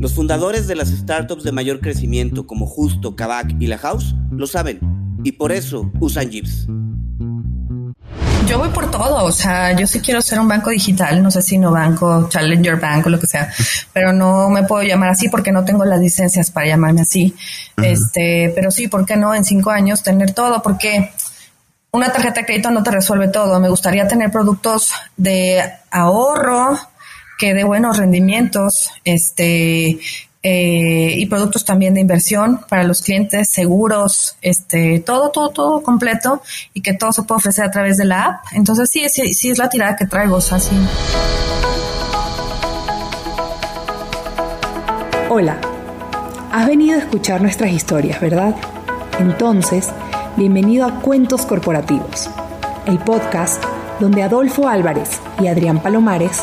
Los fundadores de las startups de mayor crecimiento como Justo, Kavak y La House lo saben y por eso usan Jeeps. Yo voy por todo, o sea, yo sí quiero ser un banco digital, no sé si no banco, Challenger Bank o lo que sea, pero no me puedo llamar así porque no tengo las licencias para llamarme así. Este, pero sí, ¿por qué no en cinco años tener todo? Porque una tarjeta de crédito no te resuelve todo. Me gustaría tener productos de ahorro, que dé buenos rendimientos, este, eh, y productos también de inversión para los clientes, seguros, este, todo, todo, todo completo y que todo se puede ofrecer a través de la app. Entonces sí, sí, sí es la tirada que traigo, o. Hola, has venido a escuchar nuestras historias, ¿verdad? Entonces, bienvenido a Cuentos Corporativos, el podcast donde Adolfo Álvarez y Adrián Palomares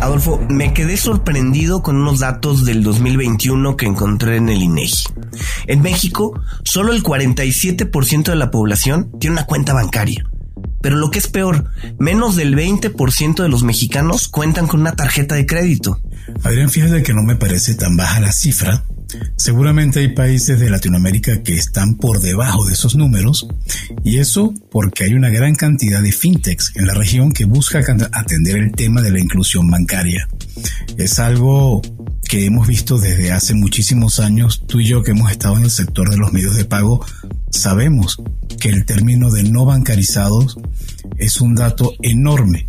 Adolfo, me quedé sorprendido con unos datos del 2021 que encontré en el INEGI. En México, solo el 47% de la población tiene una cuenta bancaria. Pero lo que es peor, menos del 20% de los mexicanos cuentan con una tarjeta de crédito. Adrián, fíjate que no me parece tan baja la cifra, Seguramente hay países de Latinoamérica que están por debajo de esos números y eso porque hay una gran cantidad de fintechs en la región que busca atender el tema de la inclusión bancaria. Es algo que hemos visto desde hace muchísimos años, tú y yo que hemos estado en el sector de los medios de pago, sabemos que el término de no bancarizados es un dato enorme.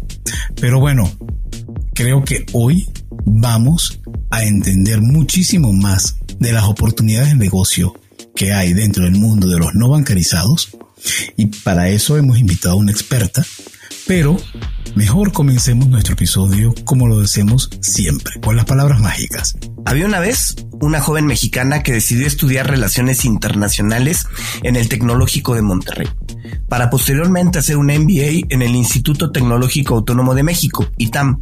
Pero bueno, creo que hoy vamos a entender muchísimo más de las oportunidades de negocio que hay dentro del mundo de los no bancarizados y para eso hemos invitado a una experta, pero mejor comencemos nuestro episodio como lo decimos siempre, con las palabras mágicas. Había una vez una joven mexicana que decidió estudiar relaciones internacionales en el Tecnológico de Monterrey, para posteriormente hacer un MBA en el Instituto Tecnológico Autónomo de México, ITAM.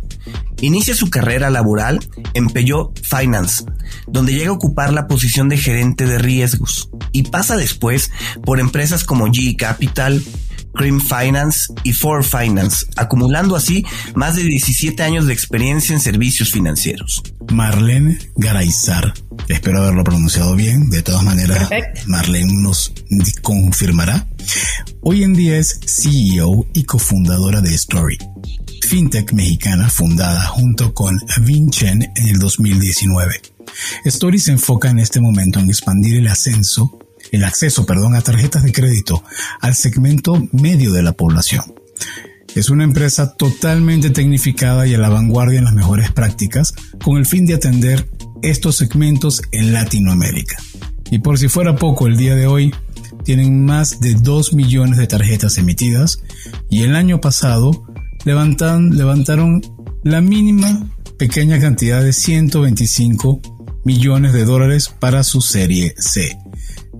Inicia su carrera laboral en Peugeot Finance, donde llega a ocupar la posición de gerente de riesgos y pasa después por empresas como G Capital, Cream Finance y Ford Finance, acumulando así más de 17 años de experiencia en servicios financieros. Marlene Garaizar, espero haberlo pronunciado bien, de todas maneras Marlene nos confirmará. Hoy en día es CEO y cofundadora de Story, fintech mexicana fundada junto con Vinchen en el 2019. Story se enfoca en este momento en expandir el ascenso el acceso, perdón, a tarjetas de crédito al segmento medio de la población. Es una empresa totalmente tecnificada y a la vanguardia en las mejores prácticas con el fin de atender estos segmentos en Latinoamérica. Y por si fuera poco, el día de hoy tienen más de 2 millones de tarjetas emitidas y el año pasado levantan, levantaron la mínima pequeña cantidad de 125 millones de dólares para su serie C.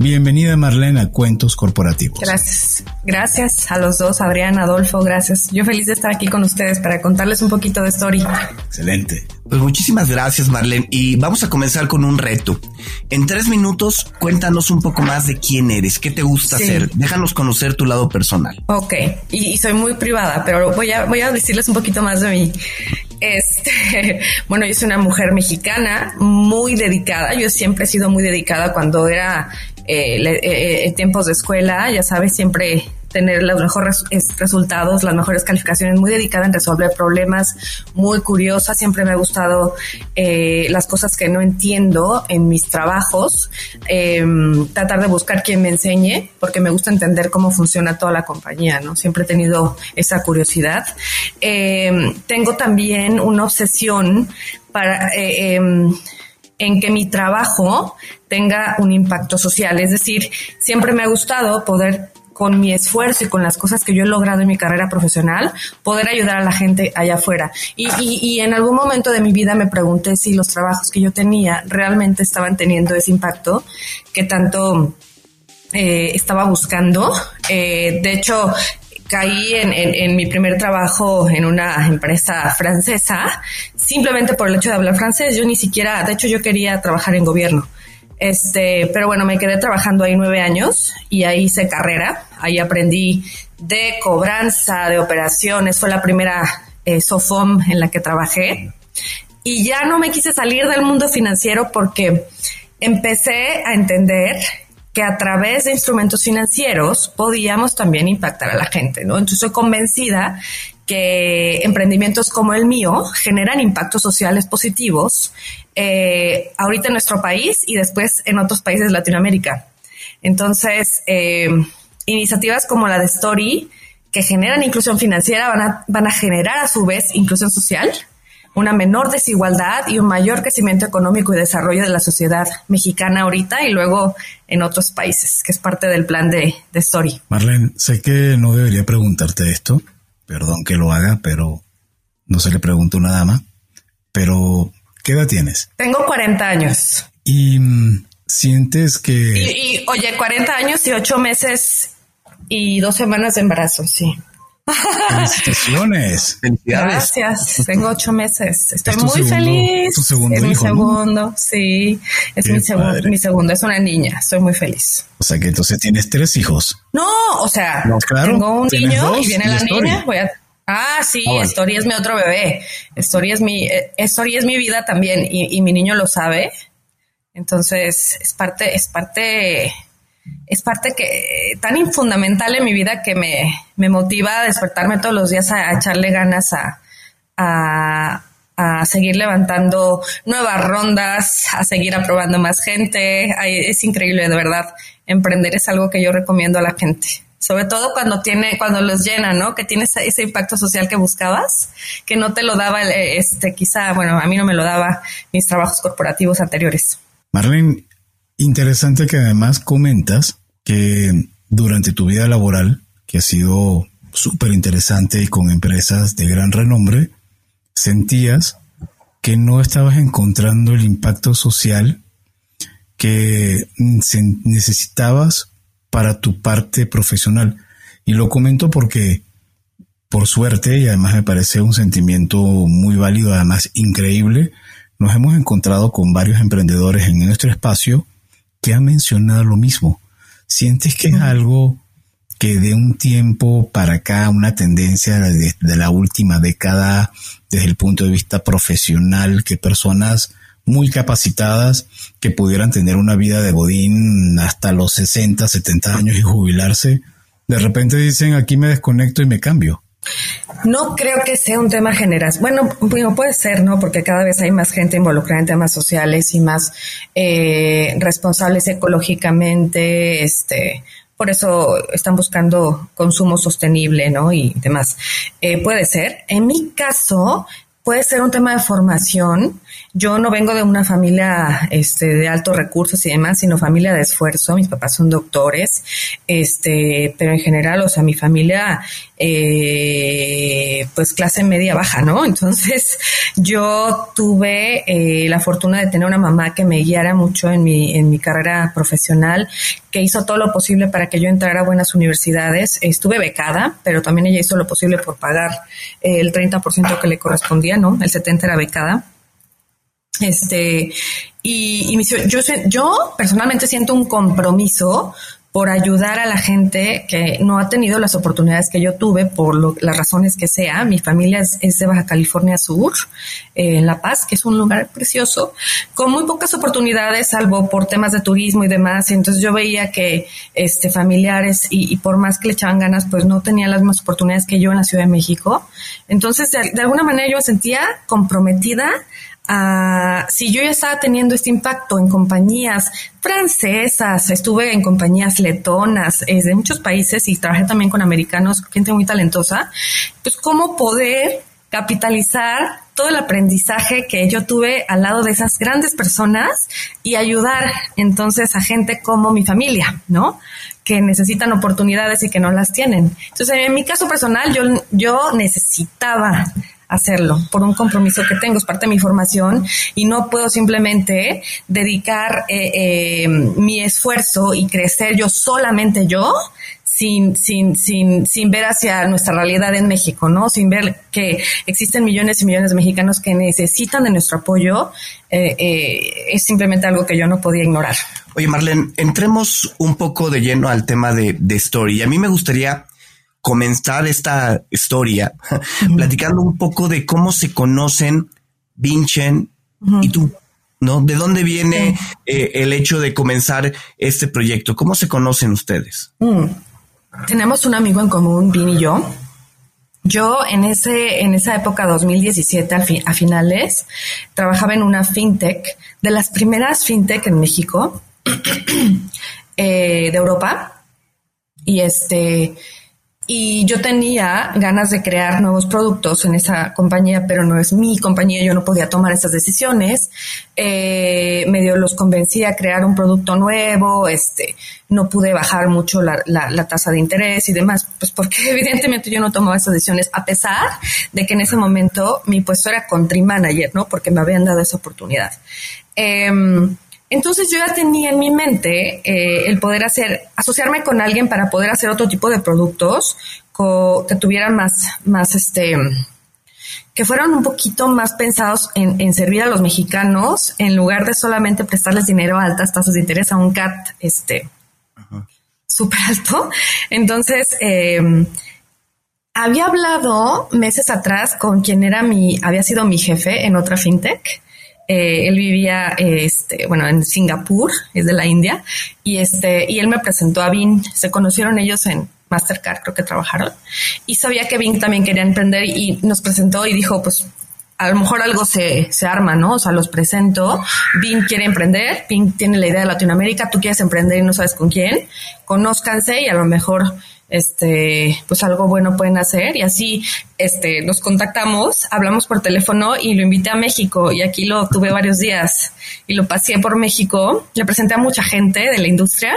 Bienvenida Marlene a Cuentos Corporativos. Gracias. Gracias a los dos, Adrián, Adolfo, gracias. Yo feliz de estar aquí con ustedes para contarles un poquito de story. Excelente. Pues muchísimas gracias, Marlene. Y vamos a comenzar con un reto. En tres minutos, cuéntanos un poco más de quién eres, qué te gusta hacer. Déjanos conocer tu lado personal. Ok, y, soy muy privada, pero voy a, voy a decirles un poquito más de mí. Este, bueno, yo soy una mujer mexicana muy dedicada. Yo siempre he sido muy dedicada cuando era eh, eh, en tiempos de escuela, ya sabes, siempre tener los mejores resultados, las mejores calificaciones, muy dedicada en resolver problemas, muy curiosa, siempre me ha gustado eh, las cosas que no entiendo en mis trabajos, em, tratar de buscar quien me enseñe, porque me gusta entender cómo funciona toda la compañía, ¿no? Siempre he tenido esa curiosidad. Em, tengo también una obsesión para... En que mi trabajo tenga un impacto social. Es decir, siempre me ha gustado poder con mi esfuerzo y con las cosas que yo he logrado en mi carrera profesional, poder ayudar a la gente allá afuera. Y, y, en algún momento de mi vida me pregunté si los trabajos que yo tenía realmente estaban teniendo ese impacto que tanto eh, estaba buscando. Eh, de hecho, caí en, en, mi primer trabajo en una empresa francesa simplemente por el hecho de hablar francés. Yo ni siquiera, de hecho yo quería trabajar en gobierno. Este, pero bueno, me quedé trabajando ahí nueve años y ahí hice carrera. Ahí aprendí de cobranza, de operaciones. Fue la primera eh, SOFOM en la que trabajé. Y ya no me quise salir del mundo financiero porque empecé a entender que a través de instrumentos financieros podíamos también impactar a la gente, ¿no? Entonces soy convencida que emprendimientos como el mío generan impactos sociales positivos eh, ahorita en nuestro país y después en otros países de Latinoamérica. Entonces, eh, iniciativas como la de Story, que generan inclusión financiera, van a, van a generar a su vez inclusión social una menor desigualdad y un mayor crecimiento económico y desarrollo de la sociedad mexicana ahorita y luego en otros países, que es parte del plan de, de Story. Marlene, sé que no debería preguntarte esto, perdón que lo haga, pero no se le pregunta a una dama, pero ¿qué edad tienes? Tengo 40 años. Y mm, sientes que... Y, y oye, 40 años y 8 meses y dos semanas de embarazo, sí. Felicitaciones. Gracias. Tengo ocho meses. Estoy muy feliz. Tu segundo es mi segundo, sí. Es mi, segundo, mi segundo. Es una niña. Estoy muy feliz. O sea que entonces tienes tres hijos. No, o sea, tengo un niño y viene la niña. Voy a Ah, sí, ah, Story es mi otro bebé. Story es mi, eh, Story es mi vida también y, y mi niño lo sabe. Entonces es parte, es parte es parte que tan fundamental en mi vida que me, motiva a despertarme todos los días a, echarle ganas a, a, seguir levantando nuevas rondas, a seguir aprobando más gente. es increíble, de verdad. Emprender es algo que yo recomiendo a la gente. Sobre todo cuando tiene, cuando los llena, ¿no? Que tienes ese impacto social que buscabas, que no te lo daba, este, quizá, bueno, a mí no me lo daba mis trabajos corporativos anteriores. Marlene, interesante que además comentas que durante tu vida laboral, que ha sido súper interesante y con empresas de gran renombre, sentías que no estabas encontrando el impacto social que necesitabas para tu parte profesional. Y lo comento porque, por suerte, y además me parece un sentimiento muy válido, además increíble, nos hemos encontrado con varios emprendedores en nuestro espacio que han mencionado lo mismo ¿Sientes que es algo que de un tiempo para acá, una tendencia de, la última década desde el punto de vista profesional, que personas muy capacitadas que pudieran tener una vida de bodín hasta los 60, 70 años y jubilarse, de repente dicen aquí me desconecto y me cambio? No creo que sea un tema general. Bueno, bueno, puede ser, ¿no? Porque cada vez hay más gente involucrada en temas sociales y más eh, responsables ecológicamente, este, por eso están buscando consumo sostenible, ¿no? Y demás. Eh, puede ser. En mi caso, puede ser un tema de formación yo no vengo de una familia este, de altos recursos y demás, sino familia de esfuerzo. Mis papás son doctores, este, pero en general, o sea, mi familia, eh, pues clase media baja, ¿no? Entonces, yo tuve eh, la fortuna de tener una mamá que me guiara mucho en mi, en mi carrera profesional, que hizo todo lo posible para que yo entrara a buenas universidades. Estuve becada, pero también ella hizo lo posible por pagar el 30% que le correspondía, ¿no? El 70% era becada. Este, y, yo, yo personalmente siento un compromiso por ayudar a la gente que no ha tenido las oportunidades que yo tuve por las razones que sea. Mi familia es, de Baja California Sur, eh, en La Paz, que es un lugar precioso, con muy pocas oportunidades, salvo por temas de turismo y demás. entonces yo veía que este, familiares y, por más que le echaban ganas, pues no tenían las mismas oportunidades que yo en la Ciudad de México. Entonces, de, de alguna manera yo me sentía comprometida si yo ya estaba teniendo este impacto en compañías francesas, estuve en compañías letonas eh, de muchos países y trabajé también con americanos, gente muy talentosa, pues cómo poder capitalizar todo el aprendizaje que yo tuve al lado de esas grandes personas y ayudar entonces a gente como mi familia, ¿no? que necesitan oportunidades y que no las tienen. Entonces, en mi caso personal, yo, yo necesitaba hacerlo por un compromiso que tengo, es parte de mi formación y no puedo simplemente dedicar eh, eh, mi esfuerzo y crecer yo solamente yo sin, sin, sin, sin ver hacia nuestra realidad en México, ¿no? Sin ver que existen millones y millones de mexicanos que necesitan de nuestro apoyo, eh, es simplemente algo que yo no podía ignorar. Oye, Marlene, entremos un poco de lleno al tema de, de Story. A mí me gustaría comenzar esta historia platicando un poco de cómo se conocen Vinchen y tú, ¿no? ¿De dónde viene eh, el hecho de comenzar este proyecto? ¿Cómo se conocen ustedes? Mm. Tenemos un amigo en común, Vin y yo. Yo en ese en esa época 2017 a, finales trabajaba en una fintech de las primeras fintech en México eh, de Europa y este y yo tenía ganas de crear nuevos productos en esa compañía, pero no es mi compañía, yo no podía tomar esas decisiones. Eh, medio los convencí a crear un producto nuevo, este, no pude bajar mucho la, la, tasa de interés y demás, pues porque evidentemente yo no tomaba esas decisiones, a pesar de que en ese momento mi puesto era country manager, ¿no? Porque me habían dado esa oportunidad. Eh, entonces yo ya tenía en mi mente eh, el poder hacer, asociarme con alguien para poder hacer otro tipo de productos que tuvieran más, más este, que fueran un poquito más pensados en, servir a los mexicanos en lugar de solamente prestarles dinero a altas tasas de interés a un CAT, este, súper alto. Entonces, em, había hablado meses atrás con quien era mi, había sido mi jefe en otra fintech eh, él vivía, este, bueno, en Singapur, es de la India, y este, y él me presentó a Vin. Se conocieron ellos en Mastercard, creo que trabajaron, y sabía que Vin también quería emprender y nos presentó y dijo, pues a lo mejor algo se, se arma, ¿no? O sea, los presento. Vin quiere emprender, Vin tiene la idea de Latinoamérica, tú quieres emprender y no sabes con quién. Conózcanse y a lo mejor este, pues algo bueno pueden hacer y así, este, nos contactamos, hablamos por teléfono y lo invité a México y aquí lo tuve varios días y lo pasé por México, le presenté a mucha gente de la industria,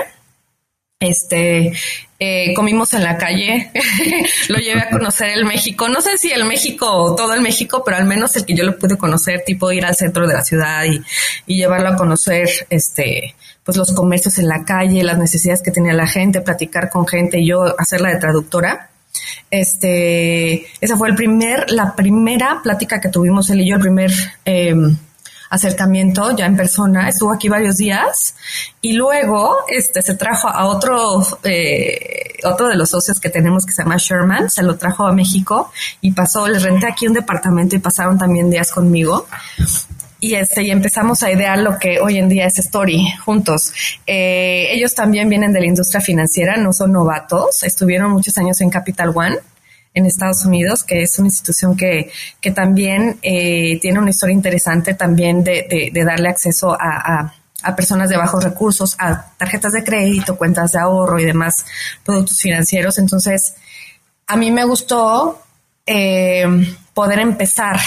este, eh, comimos en la calle, lo llevé a conocer el México, no sé si el México, todo el México, pero al menos el que yo lo pude conocer, tipo ir al centro de la ciudad y, llevarlo a conocer, este, pues los comercios en la calle, las necesidades que tenía la gente, platicar con gente y yo hacerla de traductora. Este, esa fue el primer, la primera plática que tuvimos él y yo, el primer em, acercamiento ya en persona. Estuvo aquí varios días y luego este se trajo a otro eh, otro de los socios que tenemos que se llama Sherman, se lo trajo a México y pasó, les renté aquí un departamento y pasaron también días conmigo y este y empezamos a idear lo que hoy en día es Story juntos. Eh, ellos también vienen de la industria financiera, no son novatos, estuvieron muchos años en Capital One en Estados Unidos, que es una institución que, que también eh, tiene una historia interesante también de, de, darle acceso a, a, personas de bajos recursos, a tarjetas de crédito, cuentas de ahorro y demás productos financieros. Entonces, a mí me gustó eh, poder empezar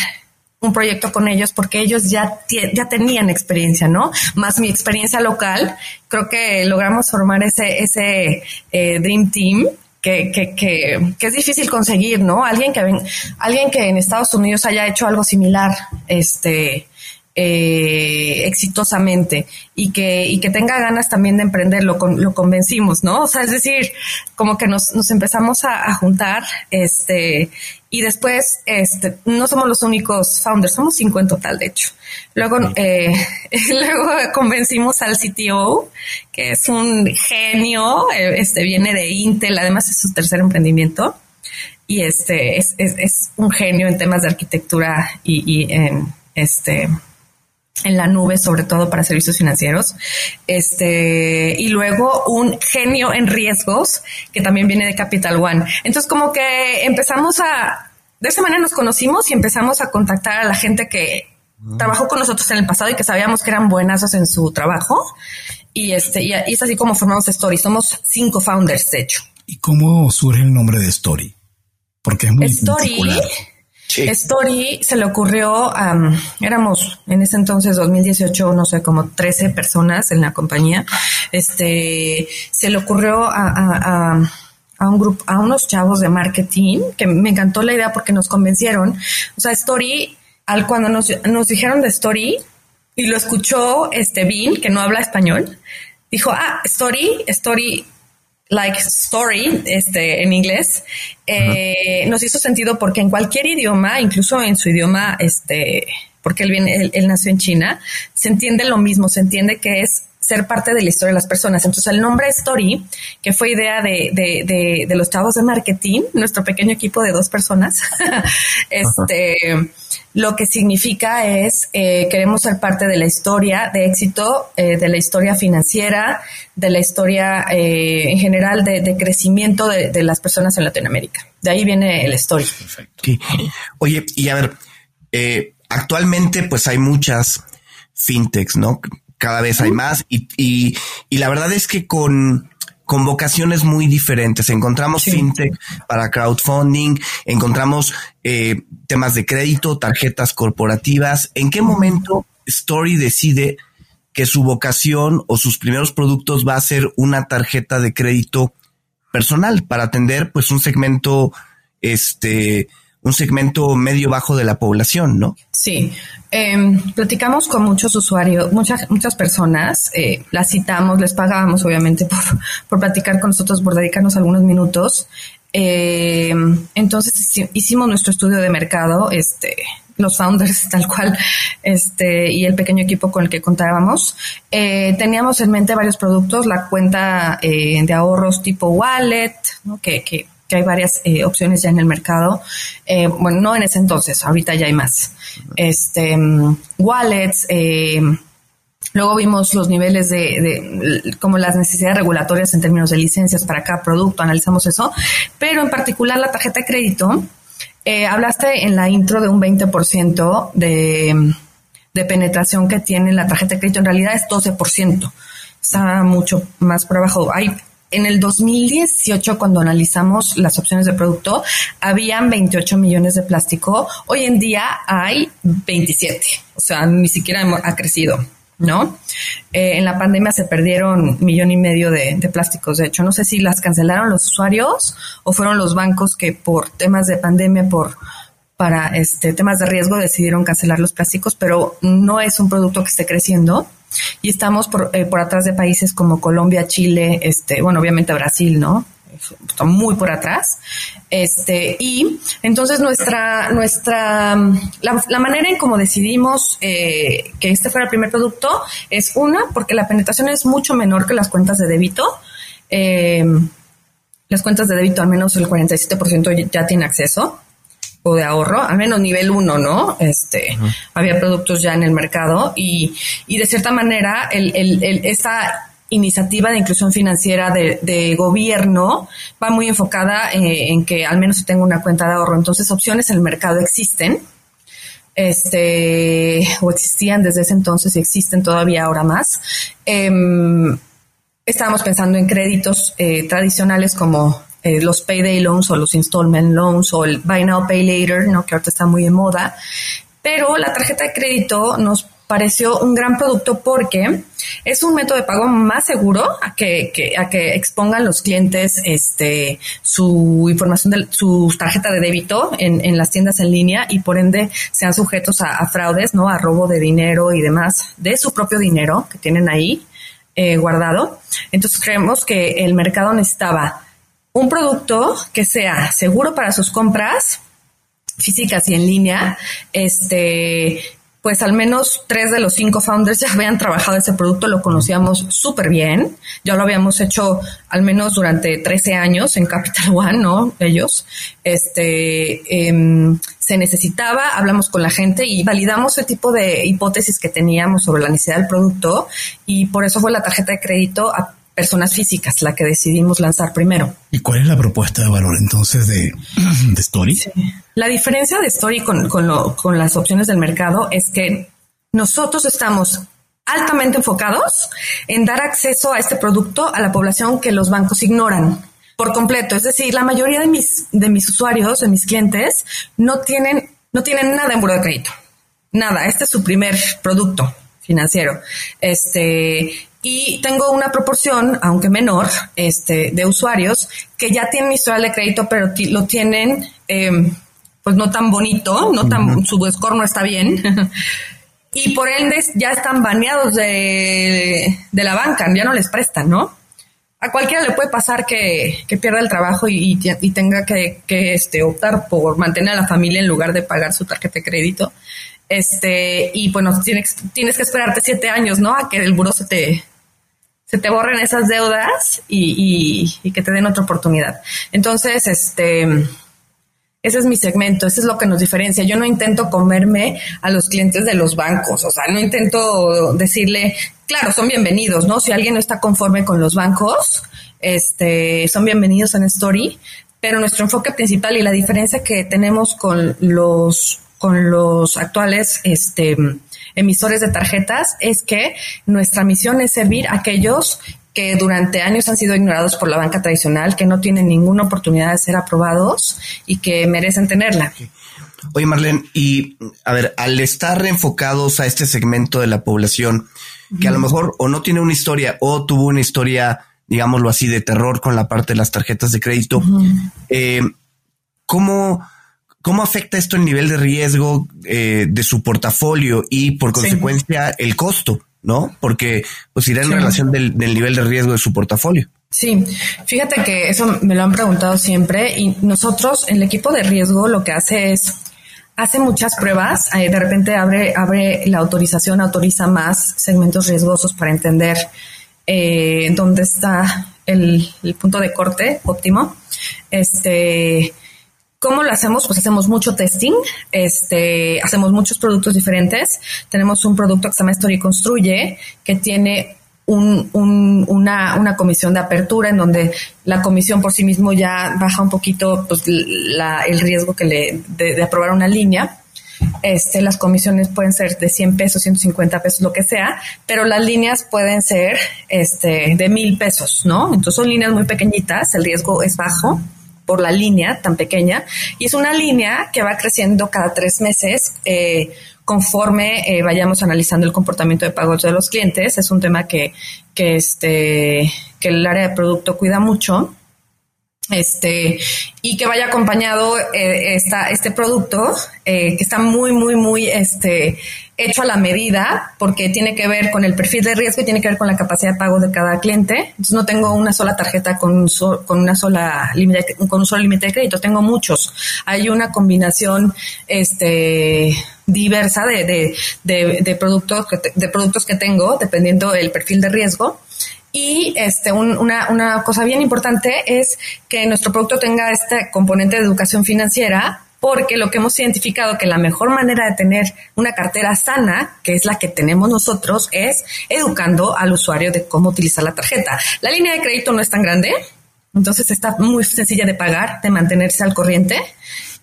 un proyecto con ellos porque ellos ya, ya tenían experiencia, ¿no? Más mi experiencia local, creo que logramos formar ese, ese eh, Dream Team que, que, que, que, es difícil conseguir, ¿no? Alguien que, alguien que en Estados Unidos haya hecho algo similar, este, eh, exitosamente y que, y que tenga ganas también de emprender, lo, lo convencimos, ¿no? O sea, es decir, como que nos empezamos a, juntar, este, y después, este, no somos los únicos founders, somos cinco en total, de hecho. Luego, eh, luego convencimos al CTO, que es un genio, eh, este, viene de Intel, además es su tercer emprendimiento, y este, es, es, es un genio en temas de arquitectura y, y en, este, en la nube, sobre todo para servicios financieros. Este, y luego un genio en riesgos que también viene de Capital One. Entonces, como que empezamos a, de esa manera nos conocimos y empezamos a contactar a la gente que trabajó con nosotros en el pasado y que sabíamos que eran buenas en su trabajo. Y este, y es así como formamos Story. Somos cinco founders, de hecho. ¿Y cómo surge el nombre de Story? Porque es muy Story. Story se le ocurrió, éramos en ese entonces 2018, no sé, como 13 personas en la compañía. Este, se le ocurrió a, un grupo, a unos chavos de marketing que me encantó la idea porque nos convencieron. O sea, Story, al cuando nos, nos dijeron de Story y lo escuchó este Bill, que no habla español, dijo, ah, Story, Story like story este, en inglés, eh, nos hizo sentido porque en cualquier idioma, incluso en su idioma, este, porque él, viene, él, nació en China, se entiende lo mismo, se entiende que es ser parte de la historia de las personas. Entonces el nombre Story, que fue idea de, de, de, de los chavos de marketing, nuestro pequeño equipo de dos personas, este, lo que significa es eh, queremos ser parte de la historia de éxito, eh, de la historia financiera, de la historia eh, en general de, crecimiento de, las personas en Latinoamérica. De ahí viene el story. Perfecto. Oye, y a ver, actualmente pues hay muchas fintechs, ¿no? Cada vez hay más y, y, y la verdad es que con con vocaciones muy diferentes. Encontramos fintech para crowdfunding, encontramos eh, temas de crédito, tarjetas corporativas. ¿En qué momento Story decide que su vocación o sus primeros productos va a ser una tarjeta de crédito personal para atender pues un segmento este un segmento medio bajo de la población, ¿no? Sí, em, platicamos con muchos usuarios, muchas, muchas personas, eh, las citamos, les pagábamos obviamente por, por platicar con nosotros, por dedicarnos algunos minutos. Em, entonces hicimos nuestro estudio de mercado, este, los founders tal cual, este, y el pequeño equipo con el que contábamos. Eh, teníamos en mente varios productos, la cuenta eh, de ahorros tipo wallet, ¿no? que, que que hay varias eh, opciones ya en el mercado. Eh, bueno, no en ese entonces, ahorita ya hay más. Este, mm, wallets, eh, luego vimos los niveles de, como las necesidades regulatorias en términos de licencias para cada producto, analizamos eso, pero en particular la tarjeta de crédito, hablaste en la intro de un 20% de, de penetración que tiene la tarjeta de crédito, en realidad es 12%. Está mucho más por abajo. Hay en el 2018, cuando analizamos las opciones de producto, habían 28 millones de plástico. Hoy en día hay 27. O sea, ni siquiera ha crecido. ¿no? Eh, en la pandemia se perdieron millón y medio de, de, plásticos. De hecho, no sé si las cancelaron los usuarios o fueron los bancos que por temas de pandemia, por para este temas de riesgo decidieron cancelar los plásticos, pero no es un producto que esté creciendo y estamos por, eh, por atrás de países como Colombia, Chile, este, bueno, obviamente Brasil, ¿no? Está muy por atrás. Este, y entonces nuestra, nuestra, la, manera en cómo decidimos eh, que este fuera el primer producto es una, porque la penetración es mucho menor que las cuentas de débito. Eh, las cuentas de débito, al menos el 47% ya tiene acceso o de ahorro, al menos nivel uno, ¿no? Este, había productos ya en el mercado y, y de cierta manera el, el, el, esa iniciativa de inclusión financiera de, de gobierno va muy enfocada eh, en que al menos tenga una cuenta de ahorro. Entonces, opciones en el mercado existen, este, o existían desde ese entonces y existen todavía ahora más. Eh, estábamos pensando en créditos eh, tradicionales como eh, los payday loans o los installment loans o el buy now, pay later, ¿no? que ahorita está muy de moda. pero la tarjeta de crédito nos pareció un gran producto porque es un método de pago más seguro a que, a que expongan los clientes este su información de su tarjeta de débito en, en las tiendas en línea y por ende sean sujetos a, fraudes, ¿no? A robo de dinero y demás de su propio dinero que tienen ahí eh, guardado. Entonces creemos que el mercado necesitaba un producto que sea seguro para sus compras físicas y en línea, este, pues al menos tres de los cinco founders ya habían trabajado ese producto, lo conocíamos súper bien, ya lo habíamos hecho al menos durante 13 años en Capital One, ¿no? Ellos, este, em, se necesitaba, hablamos con la gente y validamos ese tipo de hipótesis que teníamos sobre la necesidad del producto y por eso fue la tarjeta de crédito a personas físicas, la que decidimos lanzar primero. ¿Y cuál es la propuesta de valor entonces de, de Story? La diferencia de Story con, con, las opciones del mercado es que nosotros estamos altamente enfocados en dar acceso a este producto a la población que los bancos ignoran por completo. Es decir, la mayoría de mis, de mis usuarios, de mis clientes, no tienen, no tienen nada en buro de crédito. Nada. Este es su primer producto financiero. Este, y tengo una proporción, aunque menor, este, de usuarios que ya tienen historial de crédito, pero lo tienen, em, pues no tan bonito, no tan, su score no está bien. y por ende ya están baneados de, de, la banca, ya no les prestan, ¿no? A cualquiera le puede pasar que, que pierda el trabajo y, y tenga que, que este, optar por mantener a la familia en lugar de pagar su tarjeta de crédito. Este, y bueno, tienes, tienes que esperarte siete años, ¿no? A que el buro se te, se te borren esas deudas y, y, que te den otra oportunidad. Entonces, este, ese es mi segmento, ese es lo que nos diferencia. Yo no intento comerme a los clientes de los bancos, o sea, no intento decirle, claro, son bienvenidos, ¿no? Si alguien no está conforme con los bancos, este, son bienvenidos en Story, pero nuestro enfoque principal y la diferencia que tenemos con los, con los actuales, este, emisores de tarjetas es que nuestra misión es servir a aquellos que durante años han sido ignorados por la banca tradicional, que no tienen ninguna oportunidad de ser aprobados y que merecen tenerla. Oye, Marlene, y a ver, al estar enfocados a este segmento de la población, que a lo mejor o no tiene una historia o tuvo una historia, digámoslo así, de terror con la parte de las tarjetas de crédito, eh, ¿cómo, ¿Cómo afecta esto el nivel de riesgo eh, de su portafolio y por consecuencia el costo? ¿No? Porque pues irá en relación del, nivel de riesgo de su portafolio. Sí, fíjate que eso me lo han preguntado siempre y nosotros, el equipo de riesgo, lo que hace es hace muchas pruebas, de repente abre, abre la autorización, autoriza más segmentos riesgosos para entender eh, dónde está el, el, punto de corte óptimo. Este, ¿Cómo lo hacemos? Pues hacemos mucho testing, este, hacemos muchos productos diferentes. Tenemos un producto que se llama Story Construye, que tiene un, una, una, comisión de apertura en donde la comisión por sí mismo ya baja un poquito pues, el riesgo que le, de, aprobar una línea. Este, las comisiones pueden ser de 100 pesos, 150 pesos, lo que sea, pero las líneas pueden ser este, de mil pesos, ¿no? Entonces son líneas muy pequeñitas, el riesgo es bajo por la línea tan pequeña y es una línea que va creciendo cada tres meses eh, conforme eh, vayamos analizando el comportamiento de pagos de los clientes. Es un tema que, que, este, que el área de producto cuida mucho este y que vaya acompañado eh, esta, este producto eh, que está muy muy muy este hecho a la medida porque tiene que ver con el perfil de riesgo y tiene que ver con la capacidad de pago de cada cliente. Entonces no tengo una sola tarjeta con con una sola con un solo límite de crédito tengo muchos. Hay una combinación este diversa de, de, de, productos que de productos que tengo dependiendo del perfil de riesgo y este, una, una cosa bien importante es que nuestro producto tenga este componente de educación financiera porque lo que hemos identificado que la mejor manera de tener una cartera sana, que es la que tenemos nosotros, es educando al usuario de cómo utilizar la tarjeta. La línea de crédito no es tan grande, entonces está muy sencilla de pagar, de mantenerse al corriente.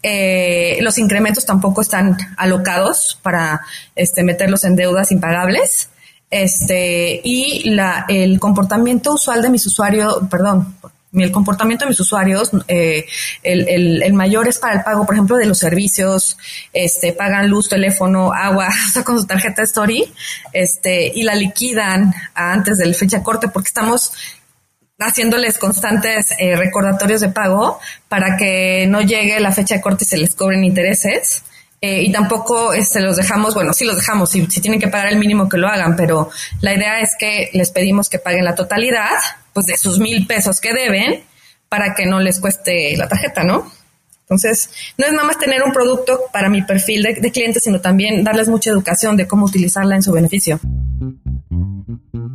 Eh, los incrementos tampoco están alocados para este, meterlos en deudas impagables. Este, y la, el comportamiento usual de mis usuarios, perdón, el comportamiento de mis usuarios, eh, el, mayor es para el pago, por ejemplo, de los servicios, este, pagan luz, teléfono, agua, o sea, con su tarjeta Story, este, y la liquidan antes del fecha corte porque estamos haciéndoles constantes eh, recordatorios de pago para que no llegue la fecha de corte y se les cobren intereses. Eh, y tampoco este, los dejamos, bueno, sí los dejamos, si, si tienen que pagar el mínimo que lo hagan, pero la idea es que les pedimos que paguen la totalidad, pues de sus mil pesos que deben, para que no les cueste la tarjeta, ¿no? Entonces, no es nada más tener un producto para mi perfil de, de cliente, sino también darles mucha educación de cómo utilizarla en su beneficio.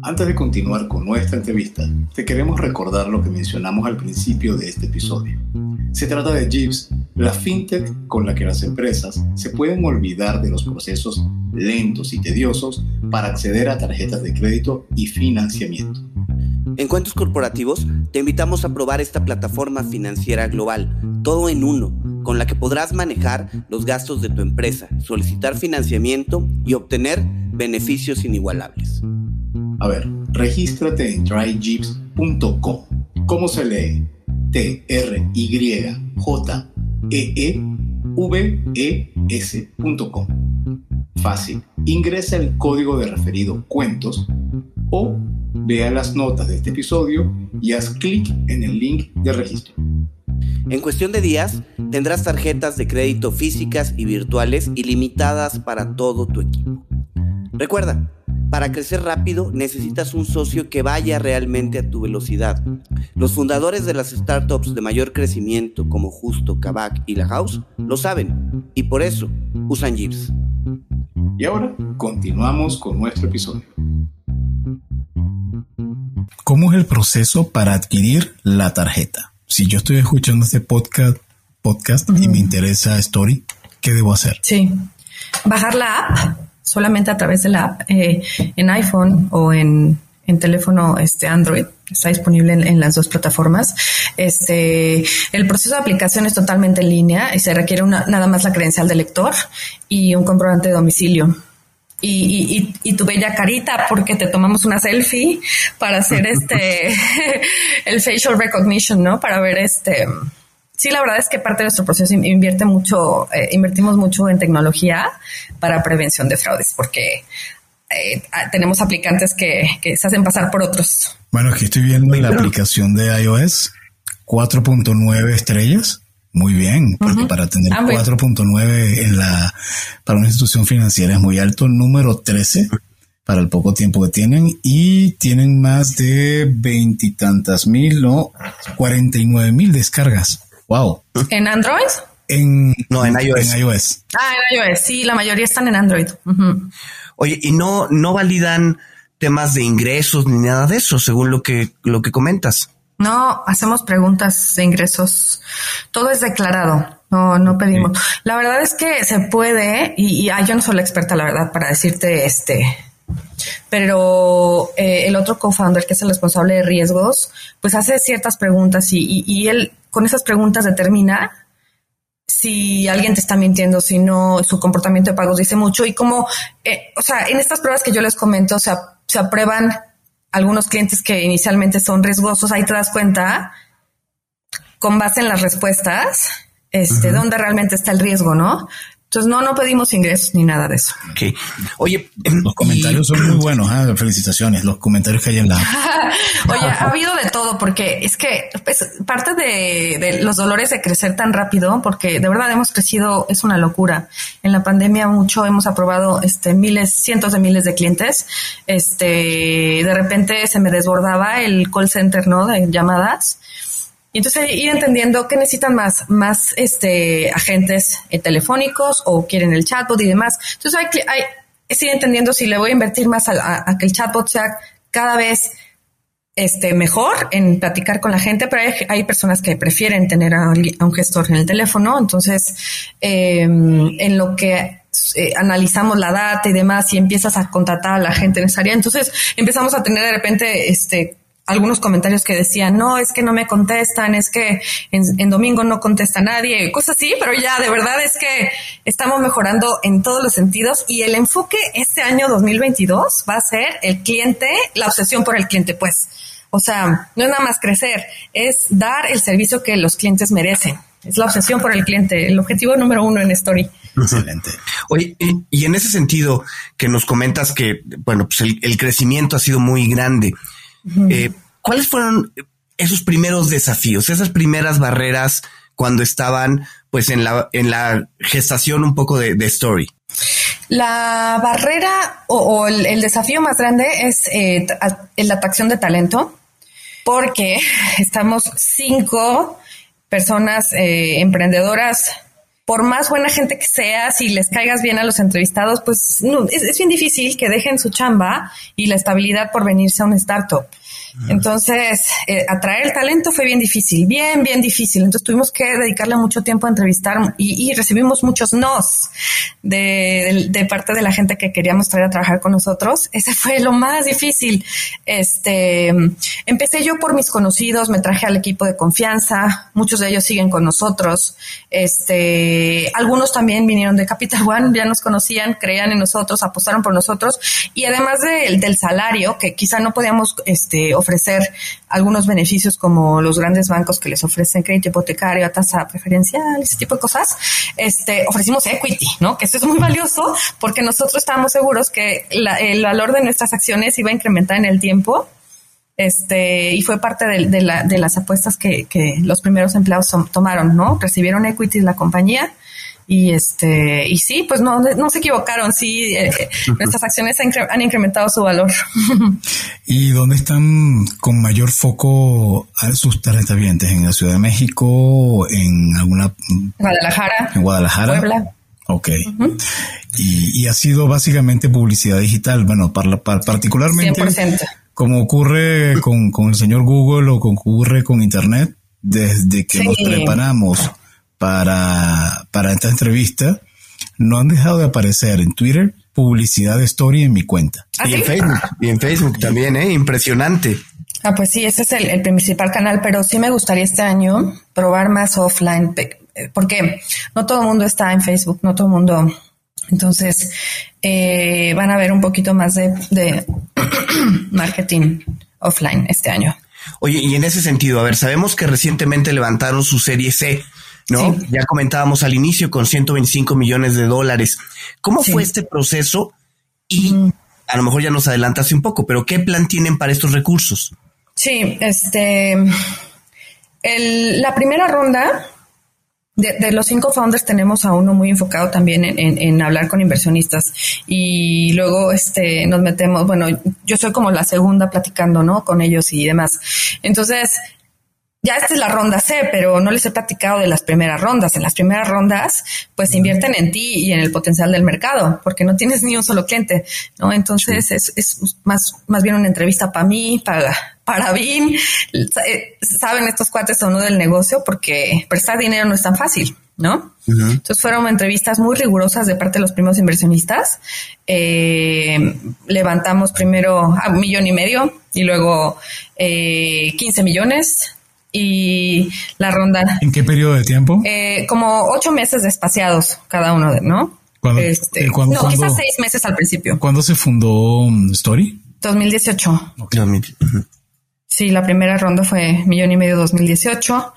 Antes de continuar con nuestra entrevista, te queremos recordar lo que mencionamos al principio de este episodio. Se trata de Jeeves, la fintech con la que las empresas se pueden olvidar de los procesos lentos y tediosos para acceder a tarjetas de crédito y financiamiento. En Cuentos Corporativos te invitamos a probar esta plataforma financiera global, todo en uno, con la que podrás manejar los gastos de tu empresa, solicitar financiamiento y obtener beneficios inigualables. A ver, regístrate en tryjeeps.com. ¿Cómo se lee? T-R-Y-J-E-E-V-E-S.com. Fácil. Ingresa el código de referido cuentos o vea las notas de este episodio y haz clic en el link de registro. En cuestión de días, tendrás tarjetas de crédito físicas y virtuales ilimitadas para todo tu equipo. Recuerda, para crecer rápido necesitas un socio que vaya realmente a tu velocidad. Los fundadores de las startups de mayor crecimiento como Justo, Kavak y La House lo saben y por eso usan Jeeps. Y ahora continuamos con nuestro episodio. ¿Cómo es el proceso para adquirir la tarjeta? Si yo estoy escuchando este podcast, podcast y me interesa Story, ¿qué debo hacer? Sí, bajar la app solamente a través de la eh, en iPhone o en, en teléfono este Android. Está disponible en, las dos plataformas. Este, el proceso de aplicación es totalmente en línea y se requiere una, nada más la credencial del lector y un comprobante de domicilio. Y, y, y, tu bella carita porque te tomamos una selfie para hacer este el facial recognition, ¿no? Para ver este Sí, la verdad es que parte de nuestro proceso invierte mucho, eh, invertimos mucho en tecnología para prevención de fraudes, porque eh, tenemos aplicantes que, se hacen pasar por otros. Bueno, aquí estoy viendo la aplicación de iOS 4.9 estrellas. Muy bien, porque para tener 4.9 ah, en la para una institución financiera es muy alto. Número 13 para el poco tiempo que tienen y tienen más de veintitantas mil o 49 mil descargas. Wow. ¿En Android? En, no, en iOS. Ah, en iOS. Sí, la mayoría están en Android. Oye, y no, no validan temas de ingresos ni nada de eso, según lo que, lo que comentas. No, hacemos preguntas de ingresos. Todo es declarado. No, no pedimos. La verdad es que se puede, y, y yo no soy la experta, la verdad, para decirte este, pero eh, el otro co-founder, que es el responsable de riesgos, pues hace ciertas preguntas y, y, él con esas preguntas determina si alguien te está mintiendo, si no, su comportamiento de pagos dice mucho y como, eh, o sea, en estas pruebas que yo les comento, se aprueban algunos clientes que inicialmente son riesgosos, ahí te das cuenta con base en las respuestas, este, dónde realmente está el riesgo, ¿no? Entonces, no, no pedimos ingresos ni nada de eso. Ok. Oye, los comentarios son muy buenos. ¿eh? Felicitaciones. Los comentarios que hay en la. Oye, ha habido de todo porque es que pues, parte de, los dolores de crecer tan rápido, porque de verdad hemos crecido, es una locura. En la pandemia mucho hemos aprobado este miles, cientos de miles de clientes. Este, de repente se me desbordaba el call center, ¿no? De llamadas entonces ir entendiendo qué necesitan más, más este, agentes eh, telefónicos o quieren el chatbot y demás. Entonces hay, hay es ir entendiendo si le voy a invertir más a, que el chatbot sea cada vez este, mejor en platicar con la gente, pero hay, personas que prefieren tener a, un gestor en el teléfono. Entonces, em, en lo que eh, analizamos la data y demás y empiezas a contratar a la gente necesaria, entonces empezamos a tener de repente este algunos comentarios que decían, no, es que no me contestan, es que en, domingo no contesta nadie, cosas así, pero ya de verdad es que estamos mejorando en todos los sentidos y el enfoque este año 2022 va a ser el cliente, la obsesión por el cliente, pues. O sea, no es nada más crecer, es dar el servicio que los clientes merecen. Es la obsesión por el cliente, el objetivo número uno en Story. Excelente. Oye, y en ese sentido que nos comentas que, bueno, pues el, crecimiento ha sido muy grande. Eh, ¿Cuáles fueron esos primeros desafíos, esas primeras barreras cuando estaban pues en la, en la gestación un poco de, Story? La barrera o, el, desafío más grande es eh, la atracción de talento, porque estamos cinco personas eh, emprendedoras. Por más buena gente que seas y les caigas bien a los entrevistados, pues es, es bien difícil que dejen su chamba y la estabilidad por venirse a un startup. Entonces, eh, atraer el talento fue bien difícil, bien, bien difícil. Entonces tuvimos que dedicarle mucho tiempo a entrevistar y, recibimos muchos nos de, parte de la gente que queríamos traer a trabajar con nosotros. Ese fue lo más difícil. Este, empecé yo por mis conocidos, me traje al equipo de confianza, muchos de ellos siguen con nosotros. Este, algunos también vinieron de Capital One, ya nos conocían, creían en nosotros, apostaron por nosotros y además del salario que quizá no podíamos, este, ofrecer algunos beneficios como los grandes bancos que les ofrecen crédito hipotecario a tasa preferencial, ese tipo de cosas, este, ofrecimos equity, ¿no? Que eso es muy valioso porque nosotros estábamos seguros que el valor de nuestras acciones iba a incrementar en el tiempo este, y fue parte de, de, la, de las apuestas que, que, los primeros empleados tomaron, ¿no? Recibieron equity de la compañía y este, y sí, pues no, no se equivocaron. Sí, eh, nuestras acciones han, incrementado su valor. ¿Y dónde están con mayor foco sus talentavientes? ¿En la Ciudad de México? ¿En alguna? Guadalajara. En Guadalajara. Puebla. Ok. y, ha sido básicamente publicidad digital. Bueno, para, particularmente. 100%. Como ocurre con, con el señor Google o como ocurre con Internet, desde que nos preparamos para, para esta entrevista, no han dejado de aparecer en Twitter publicidad de story en mi cuenta. ¿Ah, y en Facebook, y en Facebook también, ¿eh? Impresionante. Ah, pues sí, ese es el, principal canal, pero sí me gustaría este año probar más offline, porque no todo el mundo está en Facebook, no todo el mundo. Entonces, eh, van a ver un poquito más de, de marketing offline este año. Oye, y en ese sentido, a ver, sabemos que recientemente levantaron su serie C. ¿no? Ya comentábamos al inicio con 125 millones de dólares. ¿Cómo fue este proceso? Y a lo mejor ya nos adelantaste un poco, pero ¿qué plan tienen para estos recursos? Sí, este, la primera ronda de, los cinco founders tenemos a uno muy enfocado también en, en, hablar con inversionistas y luego este nos metemos, bueno, yo soy como la segunda platicando, ¿no? Con ellos y demás. Entonces, ya esta es la ronda C, pero no les he platicado de las primeras rondas. En las primeras rondas, pues invierten en ti y en el potencial del mercado, porque no tienes ni un solo cliente, ¿no? Entonces es, es, más, más bien una entrevista para mí, para, para BIM. Saben estos cuates o no del negocio, porque prestar dinero no es tan fácil. ¿no? Entonces fueron entrevistas muy rigurosas de parte de los primeros inversionistas. Eh, levantamos primero a un millón y medio y luego eh, 15 millones y la ronda. ¿En qué periodo de tiempo? Eh, como ocho meses espaciados cada uno, de, ¿no? Este, eh, no, quizás seis meses al principio. ¿Cuándo se fundó um, Story? 2018. Sí, la primera ronda fue millón y medio 2018.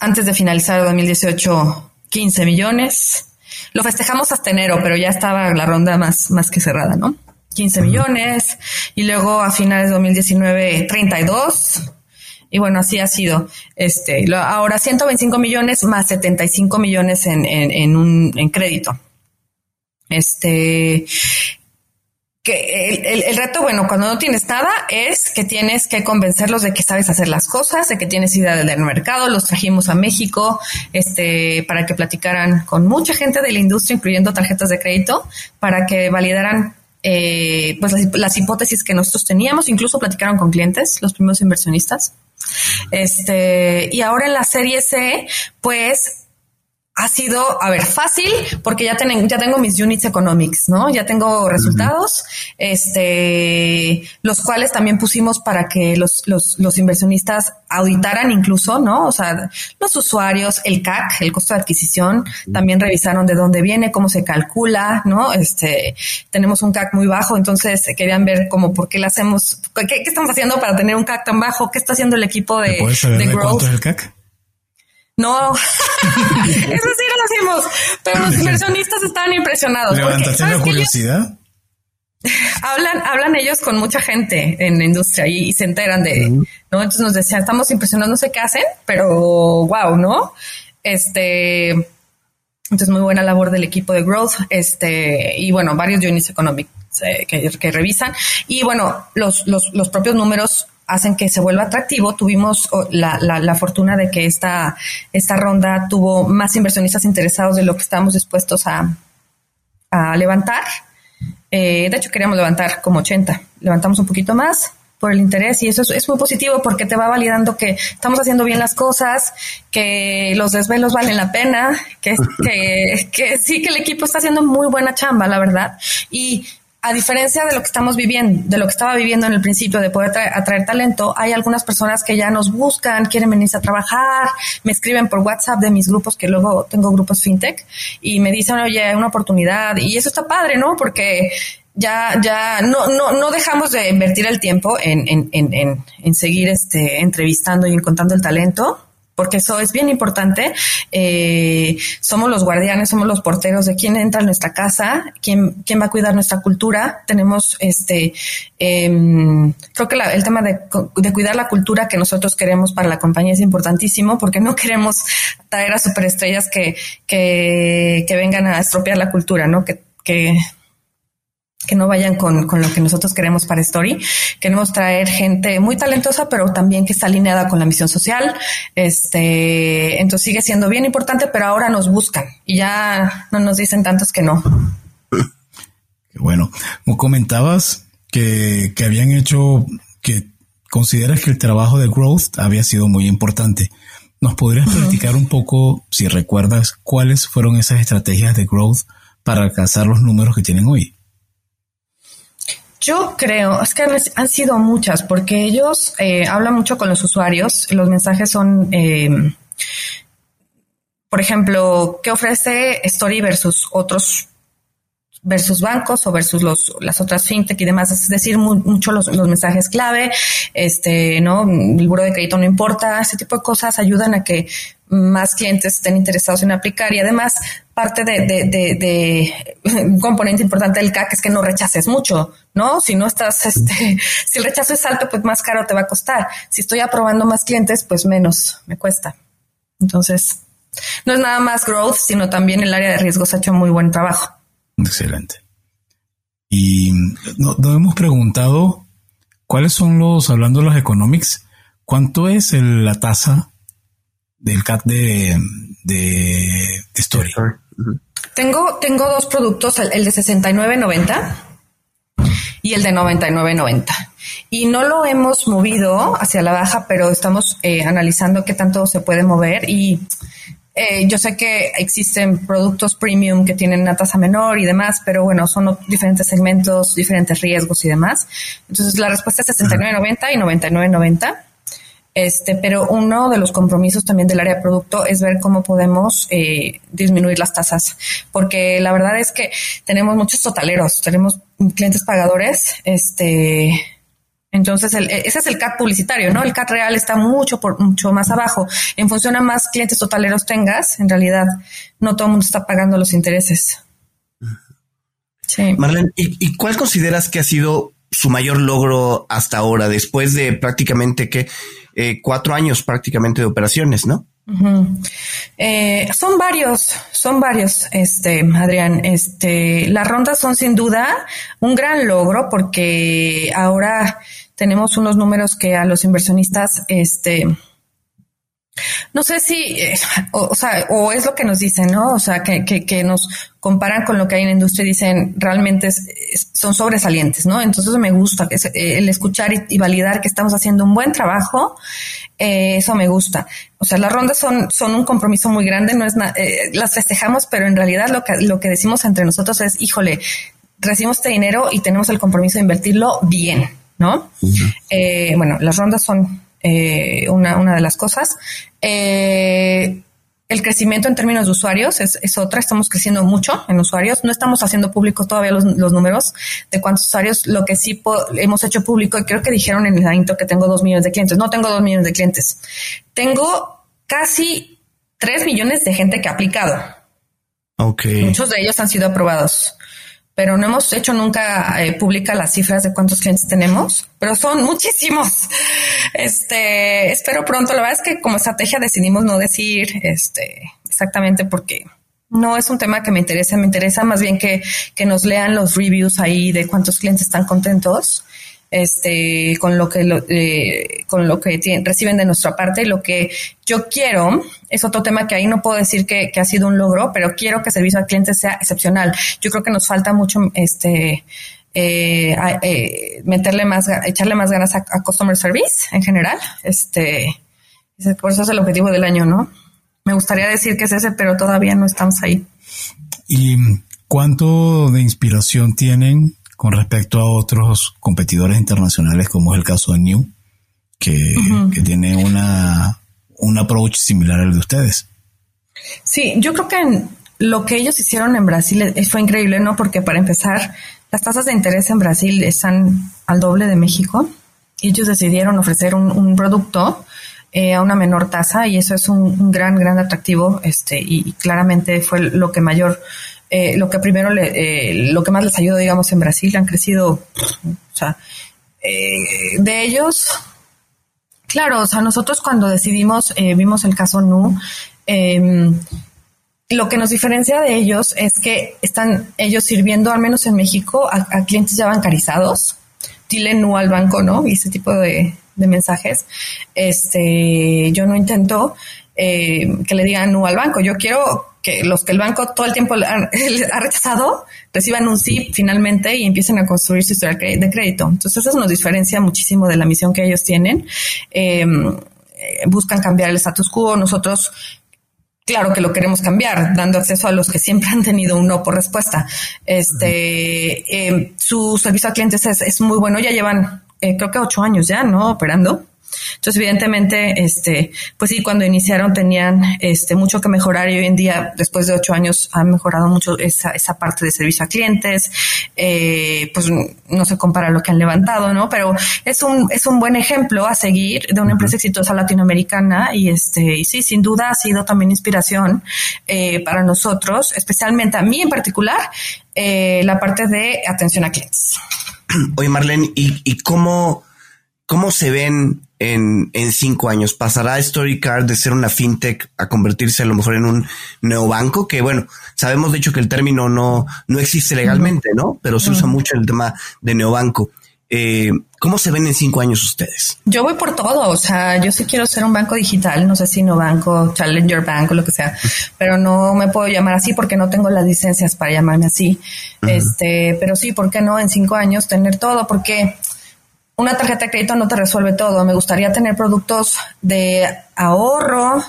Antes de finalizar 2018, 15 millones. Lo festejamos hasta enero, pero ya estaba la ronda más, más que cerrada, ¿no? 15 millones. Y luego a finales de 2019, 32 y bueno, así ha sido. Este, ahora 125 millones más 75 millones en, en, un en crédito. Este, que el, el, reto, bueno, cuando no tienes nada, es que tienes que convencerlos de que sabes hacer las cosas, de que tienes idea del mercado. Los trajimos a México, este, para que platicaran con mucha gente de la industria, incluyendo tarjetas de crédito, para que validaran eh, pues las, las, hipótesis que nosotros teníamos, incluso platicaron con clientes, los primeros inversionistas. Este, y ahora en la serie C, pues ha sido, a ver, fácil porque ya, ya tengo mis units economics, ¿no? Ya tengo resultados, este, los cuales también pusimos para que los, los, los inversionistas auditaran incluso, ¿no? O sea, los usuarios, el CAC, el costo de adquisición, también revisaron de dónde viene, cómo se calcula, ¿no? Este, tenemos un CAC muy bajo, entonces querían ver cómo, por qué le hacemos, qué, qué estamos haciendo para tener un CAC tan bajo, qué está haciendo el equipo de, de, growth. ¿Cuánto es el CAC? No, eso sí lo hacemos, pero los inversionistas estaban impresionados. ¿Levantaste la curiosidad? hablan, hablan ellos con mucha gente en la industria y, se enteran de, ¿no? Entonces nos decían, estamos impresionados, no sé qué hacen, pero wow, ¿no? Este, entonces muy buena labor del equipo de Growth, este, y bueno, varios units economic eh, que, que, revisan. Y bueno, los, los, los propios números hacen que se vuelva atractivo. Tuvimos la, la, la, fortuna de que esta, esta ronda tuvo más inversionistas interesados de lo que estábamos dispuestos a, a levantar. Eh, de hecho, queríamos levantar como 80. Levantamos un poquito más por el interés y eso es, es, muy positivo porque te va validando que estamos haciendo bien las cosas, que los desvelos valen la pena, que, que, que sí que el equipo está haciendo muy buena chamba, la verdad. Y a diferencia de lo que estamos viviendo, de lo que estaba viviendo en el principio de poder atraer talento, hay algunas personas que ya nos buscan, quieren venirse a trabajar, me escriben por WhatsApp de mis grupos, que luego tengo grupos fintech, y me dicen, oye, hay una oportunidad, y eso está padre, ¿no? Porque ya, ya no, no, no dejamos de invertir el tiempo en, en, en, en seguir este, entrevistando y encontrando el talento porque eso es bien importante. Eh, somos los guardianes, somos los porteros de quién entra a nuestra casa, quién, quién va a cuidar nuestra cultura. Tenemos este, eh, creo que la, el tema de, de, cuidar la cultura que nosotros queremos para la compañía es importantísimo porque no queremos traer a superestrellas que, que, que vengan a estropear la cultura, ¿no? Que que no vayan con, con, lo que nosotros queremos para Story. Queremos traer gente muy talentosa, pero también que está alineada con la misión social. Este, entonces sigue siendo bien importante, pero ahora nos buscan y ya no nos dicen tantos que no. Bueno, como comentabas que, que habían hecho, que consideras que el trabajo de Growth había sido muy importante. ¿Nos podrías platicar un poco, si recuerdas, cuáles fueron esas estrategias de Growth para alcanzar los números que tienen hoy? Yo creo, es que han sido muchas, porque ellos eh, hablan mucho con los usuarios, los mensajes son, eh, por ejemplo, ¿qué ofrece Story versus otros versus bancos o versus los, las otras fintech y demás, es decir, mucho los, los, mensajes clave, este, ¿no? El buro de crédito no importa, ese tipo de cosas ayudan a que más clientes estén interesados en aplicar y además parte de, de, de, de, un componente importante del CAC es que no rechaces mucho, ¿no? Si no estás, este, si el rechazo es alto, pues más caro te va a costar. Si estoy aprobando más clientes, pues menos me cuesta. Entonces, no es nada más growth, sino también el área de riesgos ha hecho muy buen trabajo. Excelente. Y nos no hemos preguntado cuáles son los, hablando de los economics, cuánto es el, la tasa del CAT de, de, de Story. Tengo, tengo dos productos, el, el de 69.90 y el de 99.90. Y no lo hemos movido hacia la baja, pero estamos eh, analizando qué tanto se puede mover y eh, yo sé que existen productos premium que tienen una tasa menor y demás, pero bueno, son diferentes segmentos, diferentes riesgos y demás. Entonces la respuesta es 69.90 y 99.90. Este, pero uno de los compromisos también del área de producto es ver cómo podemos eh, disminuir las tasas, porque la verdad es que tenemos muchos totaleros, tenemos clientes pagadores, este, entonces, el, ese es el CAT publicitario, ¿no? El CAT real está mucho, por, mucho más abajo. En función a más clientes totaleros tengas, en realidad, no todo el mundo está pagando los intereses. Sí. Marlene, ¿y, ¿y, cuál consideras que ha sido su mayor logro hasta ahora, después de prácticamente que eh, cuatro años prácticamente de operaciones, ¿no? Uh -huh. eh, son varios, son varios, este, Adrián. Este, las rondas son sin duda un gran logro porque ahora tenemos unos números que a los inversionistas, este, No sé si, eh, o, sea, o es lo que nos dicen, ¿no? O sea, que, que, nos comparan con lo que hay en la industria y dicen realmente son sobresalientes, ¿no? Entonces me gusta eh, el escuchar y, validar que estamos haciendo un buen trabajo, eh, eso me gusta. O sea, las rondas son, son un compromiso muy grande, no es las festejamos, pero en realidad lo que, lo que decimos entre nosotros es, híjole, recibimos este dinero y tenemos el compromiso de invertirlo bien, ¿no? bueno, las rondas son eh, una, una, de las cosas. Eh, el crecimiento en términos de usuarios es, es, otra. Estamos creciendo mucho en usuarios. No estamos haciendo público todavía los, los números de cuántos usuarios. Lo que sí hemos hecho público, y creo que dijeron en el intro que tengo dos millones de clientes. No tengo dos millones de clientes. Tengo casi tres millones de gente que ha aplicado. Okay. Muchos de ellos han sido aprobados pero no hemos hecho nunca eh, pública las cifras de cuántos clientes tenemos, pero son muchísimos. Este, espero pronto. La verdad es que como estrategia decidimos no decir este exactamente porque no es un tema que me interesa, me interesa más bien que, que nos lean los reviews ahí de cuántos clientes están contentos este, con lo que, eh, con lo que reciben de nuestra parte. Lo que yo quiero es otro tema que ahí no puedo decir que, ha sido un logro, pero quiero que el servicio al cliente sea excepcional. Yo creo que nos falta mucho, este, eh, eh, meterle más, echarle más ganas a, customer service en general. Este, por eso es el objetivo del año, ¿no? Me gustaría decir que es ese, pero todavía no estamos ahí. ¿Y cuánto de inspiración tienen con respecto a otros competidores internacionales, como es el caso de New, que, tiene una, un approach similar al de ustedes. Sí, yo creo que lo que ellos hicieron en Brasil fue increíble, ¿no? Porque para empezar, las tasas de interés en Brasil están al doble de México y ellos decidieron ofrecer un, producto eh, a una menor tasa y eso es un, gran, gran atractivo este, y, claramente fue lo que mayor eh, lo que primero, le, eh, lo que más les ayudó, digamos, en Brasil, han crecido, o sea, eh, de ellos, claro, o sea, nosotros cuando decidimos, vimos el caso Nu, em, lo que nos diferencia de ellos es que están ellos sirviendo, al menos en México, a, clientes ya bancarizados, dile nu al banco, ¿no? Y ese tipo de, de mensajes. Este, yo no intento que le digan nu al banco. Yo quiero que los que el banco todo el tiempo ha, rechazado reciban un sí finalmente y empiecen a construir su historia de crédito. Entonces eso nos diferencia muchísimo de la misión que ellos tienen. Em, eh, buscan cambiar el status quo. Nosotros claro que lo queremos cambiar, dando acceso a los que siempre han tenido un no por respuesta. Este, em, su servicio a clientes es, es, muy bueno. Ya llevan, eh, creo que ocho años ya, ¿no? Operando. Entonces, evidentemente, este, pues sí, cuando iniciaron tenían este, mucho que mejorar y hoy en día, después de ocho años, han mejorado mucho esa, esa parte de servicio a clientes. Eh, pues no se compara lo que han levantado, ¿no? Pero es un, es un buen ejemplo a seguir de una empresa exitosa latinoamericana y este, y sí, sin duda ha sido también inspiración eh, para nosotros, especialmente a mí en particular, eh, la parte de atención a clientes. Oye, Marlene, ¿y, y cómo, cómo se ven en, en cinco años? ¿Pasará StoryCard de ser una fintech a convertirse a lo mejor en un neobanco? Que bueno, sabemos de hecho que el término no, no existe legalmente, ¿no? Pero se usa mucho el tema de neobanco. Eh, ¿Cómo se ven en cinco años ustedes? Yo voy por todo, o sea, yo sí quiero ser un banco digital, no sé si no banco, Challenger Bank o lo que sea, pero no me puedo llamar así porque no tengo las licencias para llamarme así. Este, pero sí, ¿por qué no en cinco años tener todo? Porque una tarjeta de crédito no te resuelve todo. Me gustaría tener productos de ahorro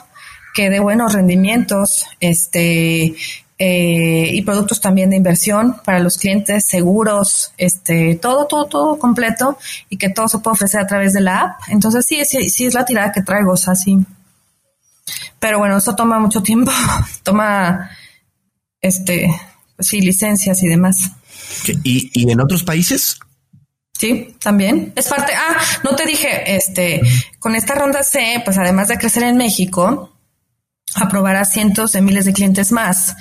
que de buenos rendimientos, este, eh, y productos también de inversión para los clientes, seguros, este, todo, todo, todo completo y que todo se puede ofrecer a través de la app. Entonces sí, sí, sí es la tirada que traigo, o sea, sí. Pero bueno, eso toma mucho tiempo, toma, este, sí, licencias y demás. ¿Y, y en otros países? Sí, también. Es parte. Ah, no te dije, este, con esta ronda C, pues además de crecer en México, aprobará cientos de miles de clientes más.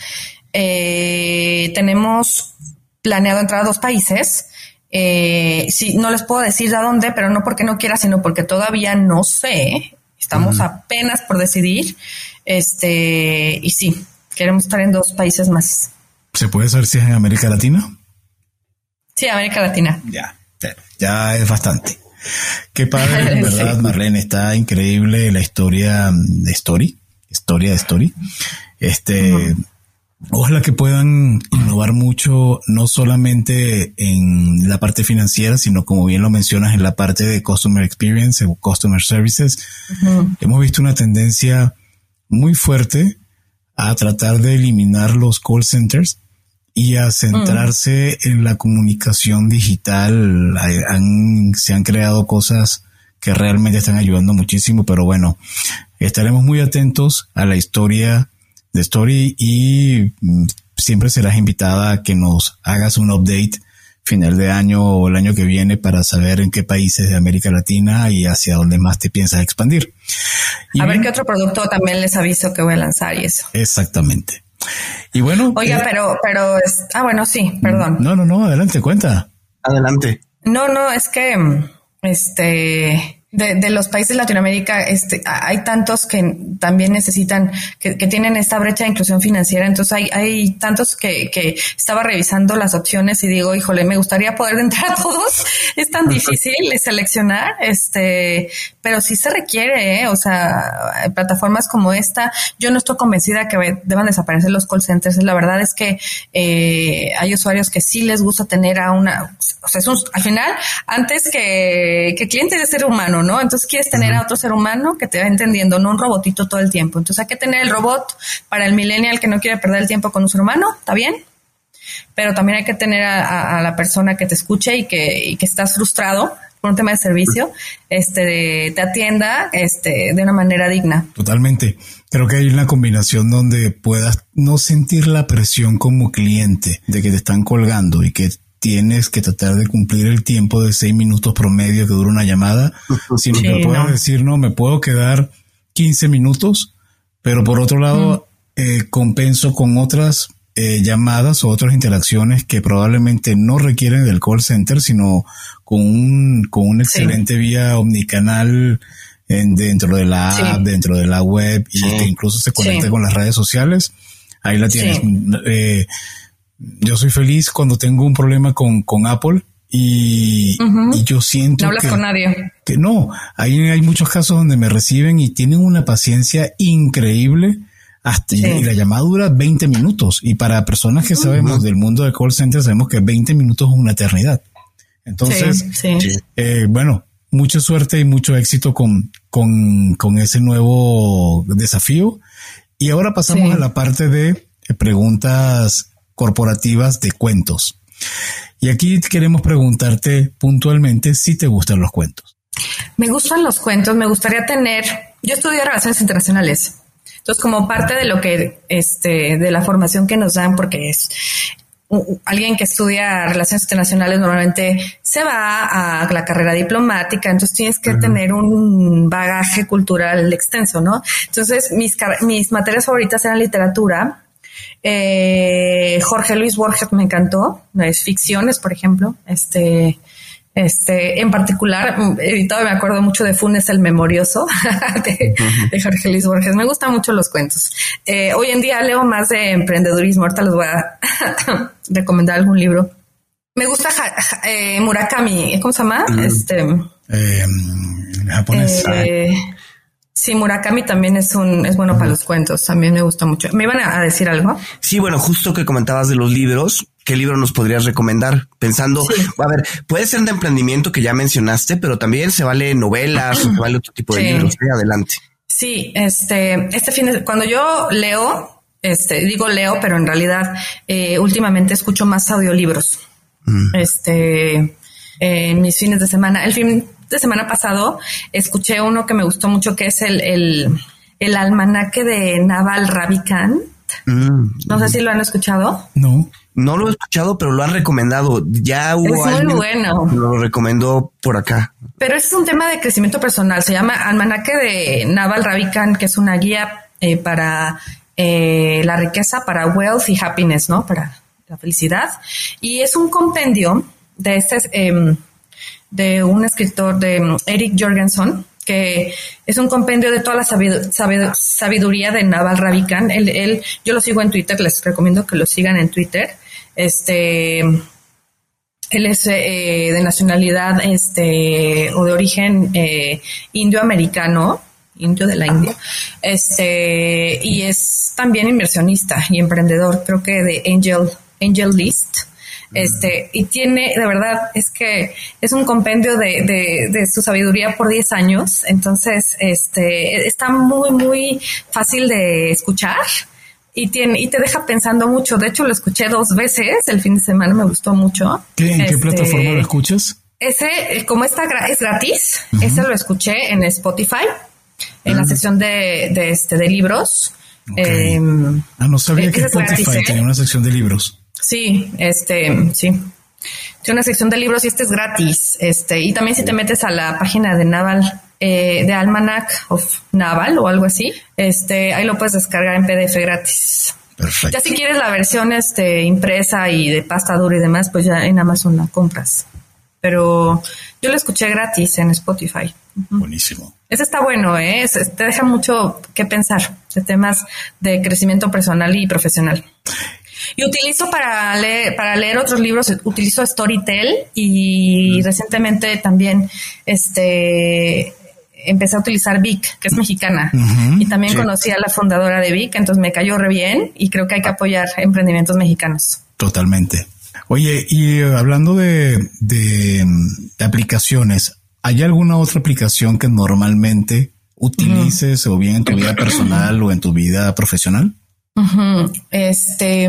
Eh, tenemos planeado entrar a dos países. Eh, sí, no les puedo decir a dónde, pero no porque no quiera, sino porque todavía no sé. Estamos apenas por decidir. Este, y sí, queremos estar en dos países más. ¿Se puede saber si es en América Latina? Sí, América Latina. Ya ya es bastante. Qué padre, en verdad, Marlene, está increíble la historia de Story, historia de Story. Este, ojalá que puedan innovar mucho, no solamente en la parte financiera, sino como bien lo mencionas, en la parte de Customer Experience o Customer Services. Hemos visto una tendencia muy fuerte a tratar de eliminar los call centers y a centrarse en la comunicación digital. se han creado cosas que realmente están ayudando muchísimo, pero bueno, estaremos muy atentos a la historia de Story y mm, siempre serás invitada a que nos hagas un update final de año o el año que viene para saber en qué países de América Latina y hacia dónde más te piensas expandir. a ver qué otro producto también les aviso que voy a lanzar y eso. Exactamente. Y bueno. Oiga, eh, pero, pero, es, ah, bueno, sí, perdón. No, no, no, adelante, cuenta. Adelante. No, no, es que, este, de, de, los países de Latinoamérica, este, hay tantos que también necesitan, que, que, tienen esta brecha de inclusión financiera. Entonces hay, hay tantos que, que estaba revisando las opciones y digo, híjole, me gustaría poder entrar a todos. Es tan difícil seleccionar, este, pero sí se requiere, ¿eh? o sea, plataformas como esta. Yo no estoy convencida que deban desaparecer los call centers. La verdad es que eh, hay usuarios que sí les gusta tener a una, o sea, es un, al final, antes que, que cliente de ser humano, ¿no? Entonces quieres tener a otro ser humano que te va entendiendo, no un robotito todo el tiempo. Entonces hay que tener el robot para el millennial que no quiere perder el tiempo con un ser humano, ¿está bien? Pero también hay que tener a, la persona que te escuche y que, y que estás frustrado por un tema de servicio, este, te atienda, este, de una manera digna. Totalmente. Creo que hay una combinación donde puedas no sentir la presión como cliente de que te están colgando y que tienes que tratar de cumplir el tiempo de seis minutos promedio que dura una llamada, sino que puedes decir, no, me puedo quedar 15 minutos, pero por otro lado, eh, compenso con otras eh, llamadas o otras interacciones que probablemente no requieren del call center, sino con un, con una excelente vía omnicanal en, dentro de la app, dentro de la web y que incluso se conecta con las redes sociales. Ahí la tienes. Eh, yo soy feliz cuando tengo un problema con, con Apple y, yo siento no hablas que, con nadie. que no, hay, hay muchos casos donde me reciben y tienen una paciencia increíble hasta y la llamada dura 20 minutos y para personas que sabemos del mundo de call center sabemos que 20 minutos es una eternidad. Entonces, eh, bueno, mucha suerte y mucho éxito con, con, con ese nuevo desafío. Y ahora pasamos a la parte de preguntas corporativas de cuentos. Y aquí queremos preguntarte puntualmente si te gustan los cuentos. Me gustan los cuentos, me gustaría tener, yo estudio relaciones internacionales, entonces como parte de lo que, este, de la formación que nos dan, porque es alguien que estudia relaciones internacionales normalmente se va a la carrera diplomática, entonces tienes que tener un bagaje cultural extenso, ¿no? Entonces mis, mis materias favoritas eran literatura, eh, Jorge Luis Borges me encantó, es ficciones, por ejemplo. Este, este, en particular, editado me acuerdo mucho de Funes el Memorioso de, Jorge Luis Borges. Me gustan mucho los cuentos. Eh, hoy en día leo más de emprendedurismo. Ahorita les voy a recomendar algún libro. Me gusta eh, Murakami. ¿Cómo se llama? Este, eh, japonés. Sí, Murakami también es un es bueno para los cuentos, también me gusta mucho. ¿Me iban a decir algo? Sí, bueno, justo que comentabas de los libros, ¿qué libro nos podrías recomendar? Pensando, a ver, puede ser de emprendimiento que ya mencionaste, pero también se vale novelas, se vale otro tipo de libros. adelante. Sí, este, este fin de, cuando yo leo, este, digo leo, pero en realidad eh, últimamente escucho más audiolibros. Mm. Este, en mis fines de semana. El fin de semana pasado escuché uno que me gustó mucho, que es el, el, el almanaque de Naval Ravikant. Mm. no sé si lo han escuchado. No. No lo he escuchado, pero lo han recomendado. Ya hubo es muy bueno. Lo recomendó por acá. Pero es un tema de crecimiento personal. Se llama Almanaque de Naval Ravikant, que es una guía eh, para eh, la riqueza, para wealth y happiness, ¿no? Para la felicidad. Y es un compendio de este eh, de un escritor de mm, Eric Jorgensen, que es un compendio de toda la sabiduría de Naval Ravikant. Él, él, yo lo sigo en Twitter, les recomiendo que lo sigan en Twitter. Este, Él es eh, de nacionalidad este o de origen eh, indioamericano, indio de la India, este y es también inversionista y emprendedor, creo que de Angel Angel List. Este, y tiene, de verdad, es que es un compendio de, de, de su sabiduría por 10 años. Entonces, este, está muy, muy fácil de escuchar y tiene y te deja pensando mucho. De hecho, lo escuché dos veces el fin de semana, me gustó mucho. ¿Qué, ¿En qué este, plataforma lo escuchas? Ese, como está es gratis, ese lo escuché en Spotify, en la sección de, de, este, de libros. Eh, ah, no sabía que Spotify gratis, ¿eh? tenía una sección de libros. Sí, este, sí. Tiene una sección de libros y este es gratis. Este, y también si te metes a la página de Naval, eh, de Almanac of Naval o algo así, este, ahí lo puedes descargar en PDF gratis. Perfecto. Ya si quieres la versión este, impresa y de pasta dura y demás, pues ya en Amazon la compras. Pero yo lo escuché gratis en Spotify. Buenísimo. Ese está bueno, ¿eh? te deja mucho que pensar de temas de crecimiento personal y profesional. Y utilizo para leer, para leer otros libros, utilizo Storytel y recientemente también este empecé a utilizar Vic, que es mexicana. y también conocí a la fundadora de Vic, entonces me cayó re bien y creo que hay que apoyar emprendimientos mexicanos. Totalmente. Oye, y hablando de, de, aplicaciones, ¿hay alguna otra aplicación que normalmente utilices o bien en tu vida personal o en tu vida profesional? Este,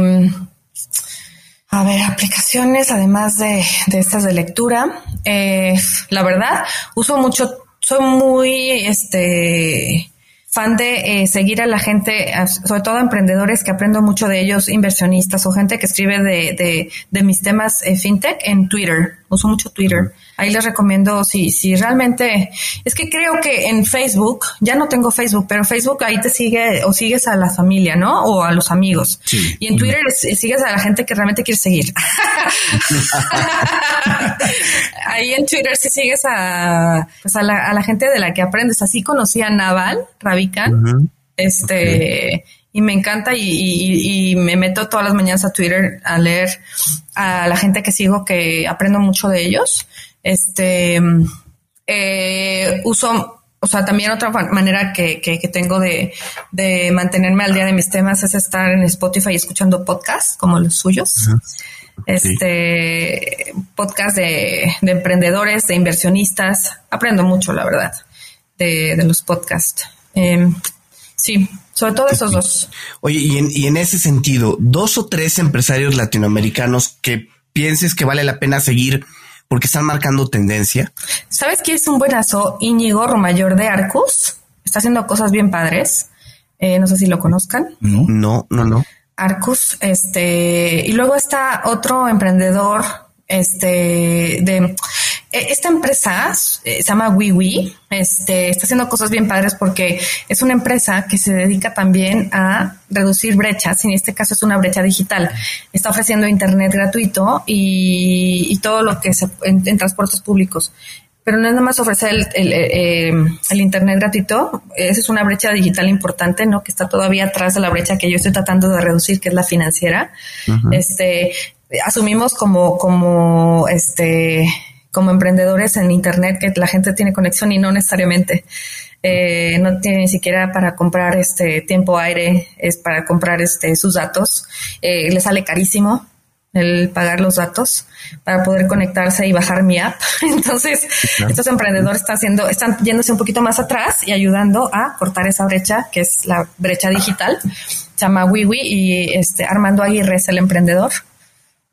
a ver, aplicaciones, además de, de estas de lectura, eh, la verdad, uso mucho, soy muy, este, fan de eh, seguir a la gente, sobre todo emprendedores que aprendo mucho de ellos, inversionistas o gente que escribe de, de, de mis temas eh, fintech en Twitter. Uso mucho Twitter. Ahí les recomiendo si, si realmente, es que creo que en Facebook, ya no tengo Facebook, pero Facebook ahí te sigue o sigues a la familia, ¿no? O a los amigos. Y en Twitter sigues a la gente que realmente quieres seguir. ahí en Twitter sí sigues a, pues a, la, a la gente de la que aprendes. Así conocí a Naval Ravikant. Este, y me encanta y, y, me meto todas las mañanas a Twitter a leer a la gente que sigo que aprendo mucho de ellos. Este, eh, uso, o sea, también otra manera que, que, tengo de, de, mantenerme al día de mis temas es estar en Spotify escuchando podcasts como los suyos. Este, podcast de, de, emprendedores, de inversionistas. Aprendo mucho, la verdad, de, de los podcasts. Em, sí, sobre todo esos dos. Oye, y en, y en ese sentido, dos o tres empresarios latinoamericanos que pienses que vale la pena seguir porque están marcando tendencia. ¿Sabes quién es un buenazo? Íñigo Romayor de Arcus. Está haciendo cosas bien padres. Eh, no sé si lo conozcan. No, no, no, no. Arcus, este, y luego está otro emprendedor, este, de esta empresa eh, se llama WeWe, este, está haciendo cosas bien padres porque es una empresa que se dedica también a reducir brechas, y en este caso es una brecha digital. Está ofreciendo internet gratuito y, todo lo que se en, transportes públicos. Pero no es nada más ofrecer el, el, internet gratuito, esa es una brecha digital importante, ¿no? Que está todavía atrás de la brecha que yo estoy tratando de reducir, que es la financiera. Este, asumimos como, como, este, como emprendedores en Internet que la gente tiene conexión y no necesariamente. Eh, no tiene ni siquiera para comprar este tiempo aire, es para comprar este sus datos. Eh, le sale carísimo el pagar los datos para poder conectarse y bajar mi app. Entonces, estos emprendedores están haciendo, están yéndose un poquito más atrás y ayudando a cortar esa brecha, que es la brecha digital. Se llama WiWi y este Armando Aguirre es el emprendedor.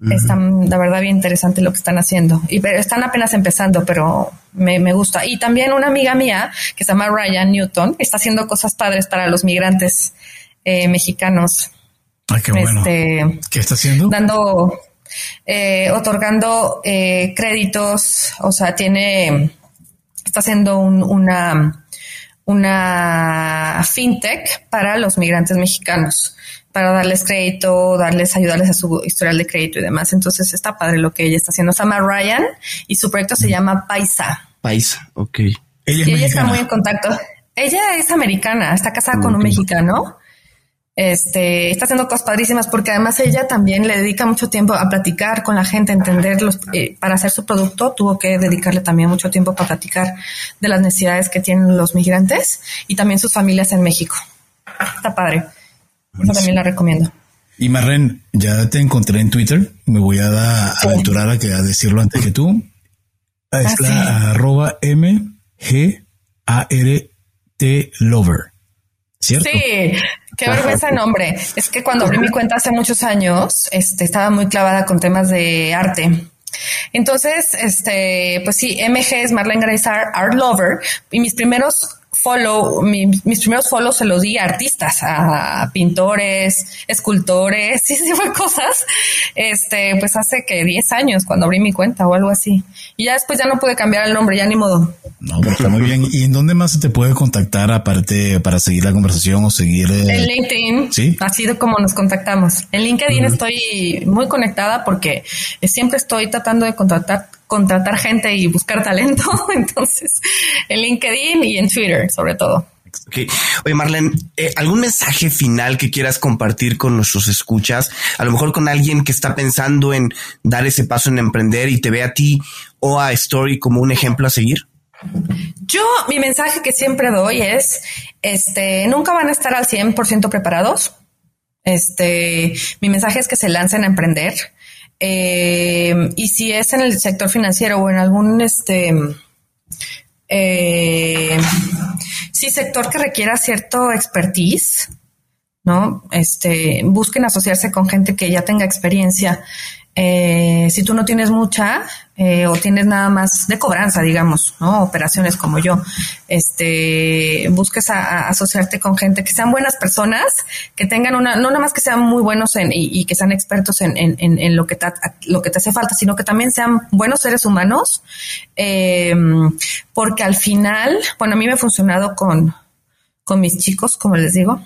Están, la verdad, bien interesante lo que están haciendo. Y están apenas empezando, pero me, me, gusta. Y también una amiga mía que se llama Ryan Newton, está haciendo cosas padres para los migrantes eh, mexicanos. Ay, qué bueno. Este, ¿Qué está haciendo? Dando, eh, otorgando eh, créditos, o sea, tiene, está haciendo un, una, una fintech para los migrantes mexicanos para darles crédito, darles, ayudarles a su historial de crédito y demás. Entonces está padre lo que ella está haciendo. Se llama Ryan y su proyecto se llama Paisa. Paisa, ok. Ella, y ella está muy en contacto. Ella es americana, está casada con un mexicano. este, está haciendo cosas padrísimas porque además ella también le dedica mucho tiempo a platicar con la gente, a entenderlos. Eh, para hacer su producto tuvo que dedicarle también mucho tiempo para platicar de las necesidades que tienen los migrantes y también sus familias en México. Está padre. Yo también la recomiendo. Y Marren, ya te encontré en Twitter. Me voy a, aventurar a, que, a decirlo antes que tú. Es ah, la arroba M G A R T Lover. ¿Cierto? Sí, qué vergüenza nombre. Es que cuando abrí mi cuenta hace muchos años, este, estaba muy clavada con temas de arte. Entonces, este, pues sí, MG es Marlene Grace Art Lover y mis primeros follow, mis primeros follows se los di a artistas, a pintores, escultores, y ese tipo de cosas. Este, pues hace que 10 años cuando abrí mi cuenta o algo así. Y ya después ya no pude cambiar el nombre, ya ni modo. No, está muy bien. ¿Y en dónde más se te puede contactar aparte para seguir la conversación o seguir? Eh? En LinkedIn. Sí. Ha sido como nos contactamos. En LinkedIn estoy muy conectada porque siempre estoy tratando de contratar contratar gente y buscar talento. Entonces, en LinkedIn y en Twitter, sobre todo. Oye, Marlene, eh, ¿algún mensaje final que quieras compartir con nuestros escuchas? A lo mejor con alguien que está pensando en dar ese paso en emprender y te ve a ti o a Story como un ejemplo a seguir. Yo, mi mensaje que siempre doy es, este, nunca van a estar al 100% preparados. Este, mi mensaje es que se lancen a emprender. Eh, y si es en el sector financiero o en algún este eh, sector que requiera cierto expertise, ¿no? Este, busquen asociarse con gente que ya tenga experiencia eh, si tú no tienes mucha eh, o tienes nada más de cobranza, digamos, ¿no? Operaciones como yo, este, busques a, asociarte con gente que sean buenas personas, que tengan una, no nada más que sean muy buenos en, y, que sean expertos en, en, en, lo, que te, lo que te hace falta, sino que también sean buenos seres humanos, eh, porque al final, bueno, a mí me ha funcionado con, con mis chicos, como les digo,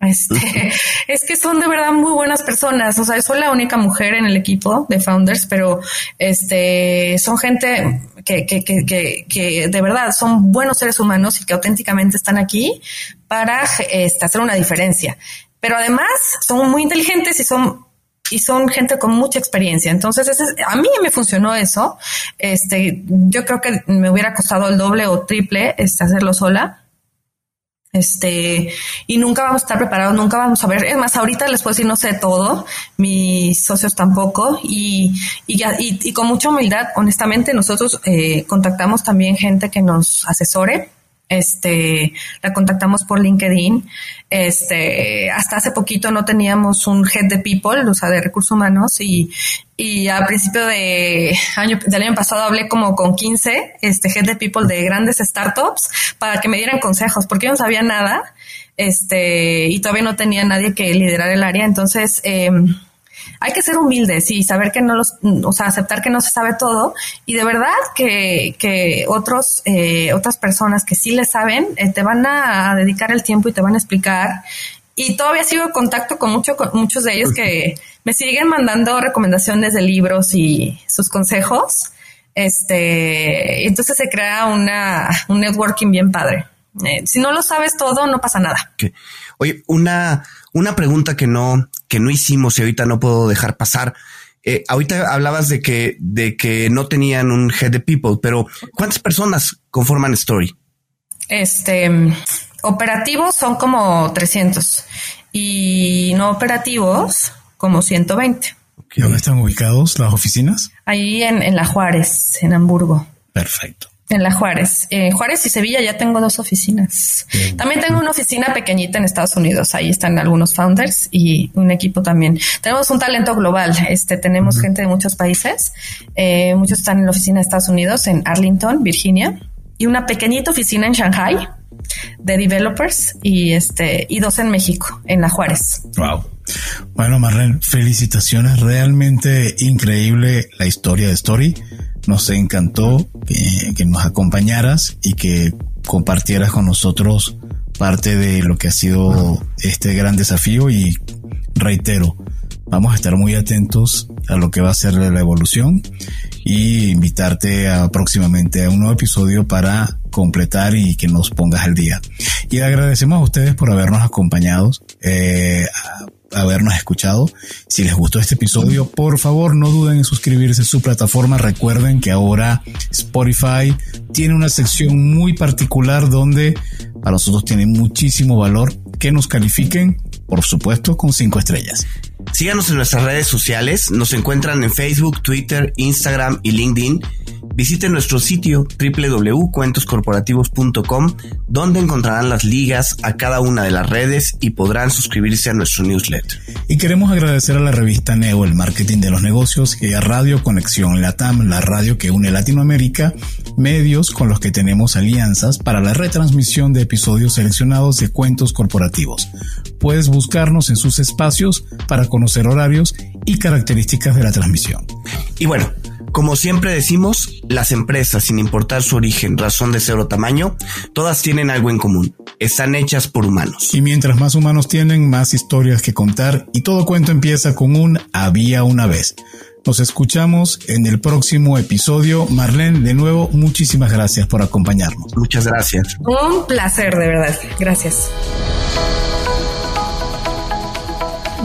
este, es que son de verdad muy buenas personas. O sea, soy la única mujer en el equipo de founders, pero este son gente que, que, que, que, de verdad son buenos seres humanos y que auténticamente están aquí para este, hacer una diferencia. Pero además son muy inteligentes y son y son gente con mucha experiencia. Entonces, a mí me funcionó eso. Este, yo creo que me hubiera costado el doble o triple este, hacerlo sola este, y nunca vamos a estar preparados, nunca vamos a ver. Es más, ahorita les puedo decir, no sé todo, mis socios tampoco, y, y, y, con mucha humildad, honestamente, nosotros eh, contactamos también gente que nos asesore este, la contactamos por LinkedIn. Este, hasta hace poquito no teníamos un head de people, o sea, de recursos humanos y, y a principio de año, del año pasado hablé como con 15, este, head de people de grandes startups para que me dieran consejos porque yo no sabía nada, este, y todavía no tenía nadie que liderar el área. Entonces, eh, hay que ser humildes y saber que no los, o sea, aceptar que no se sabe todo y de verdad que, que otros, eh, otras personas que sí le saben, eh, te van a, dedicar el tiempo y te van a explicar. Y todavía sigo en contacto con, mucho, con muchos de ellos que me siguen mandando recomendaciones de libros y sus consejos. Este, entonces se crea una, un networking bien padre. Eh, si no lo sabes todo, no pasa nada. Oye, una, una pregunta que no, que no hicimos y ahorita no puedo dejar pasar. Eh, ahorita hablabas de que, de que no tenían un head de people, pero ¿cuántas personas conforman Story? Este, operativos son como 300 y no operativos como 120. ¿Dónde están ubicados las oficinas? Ahí en, en La Juárez, en Hamburgo. Perfecto. En la Juárez. Eh, Juárez y Sevilla ya tengo dos oficinas. También tengo una oficina pequeñita en Estados Unidos. Ahí están algunos founders y un equipo también. Tenemos un talento global. Este, tenemos gente de muchos países. Eh, muchos están en la oficina de Estados Unidos, en Arlington, Virginia, y una pequeñita oficina en Shanghai de developers y este, y dos en México, en la Juárez. Wow. Bueno, Marren, felicitaciones. Realmente increíble la historia de Story nos encantó que, nos acompañaras y que compartieras con nosotros parte de lo que ha sido este gran desafío y reitero, vamos a estar muy atentos a lo que va a ser la evolución y invitarte a, próximamente a un nuevo episodio para completar y que nos pongas al día. Y agradecemos a ustedes por habernos acompañado, eh, habernos escuchado. Si les gustó este episodio, por favor no duden en suscribirse a su plataforma. Recuerden que ahora Spotify tiene una sección muy particular donde para nosotros tiene muchísimo valor que nos califiquen, por supuesto, con cinco estrellas. Síganos en nuestras redes sociales, nos encuentran en Facebook, Twitter, Instagram y LinkedIn Visiten nuestro sitio www.cuentoscorporativos.com donde encontrarán las ligas a cada una de las redes y podrán suscribirse a nuestro newsletter. Y queremos agradecer a la revista Neo, el marketing de los negocios, y a Radio Conexión Latam, la radio que une Latinoamérica, medios con los que tenemos alianzas para la retransmisión de episodios seleccionados de cuentos corporativos. Puedes buscarnos en sus espacios para conocer horarios y características de la transmisión. Y bueno, como siempre decimos, las empresas, sin importar su origen, razón de ser o tamaño, todas tienen algo en común. Están hechas por humanos. Y mientras más humanos tienen, más historias que contar y todo cuento empieza con un había una vez. Nos escuchamos en el próximo episodio. Marlene, de nuevo, muchísimas gracias por acompañarnos. Muchas gracias. Un placer, de verdad. Gracias.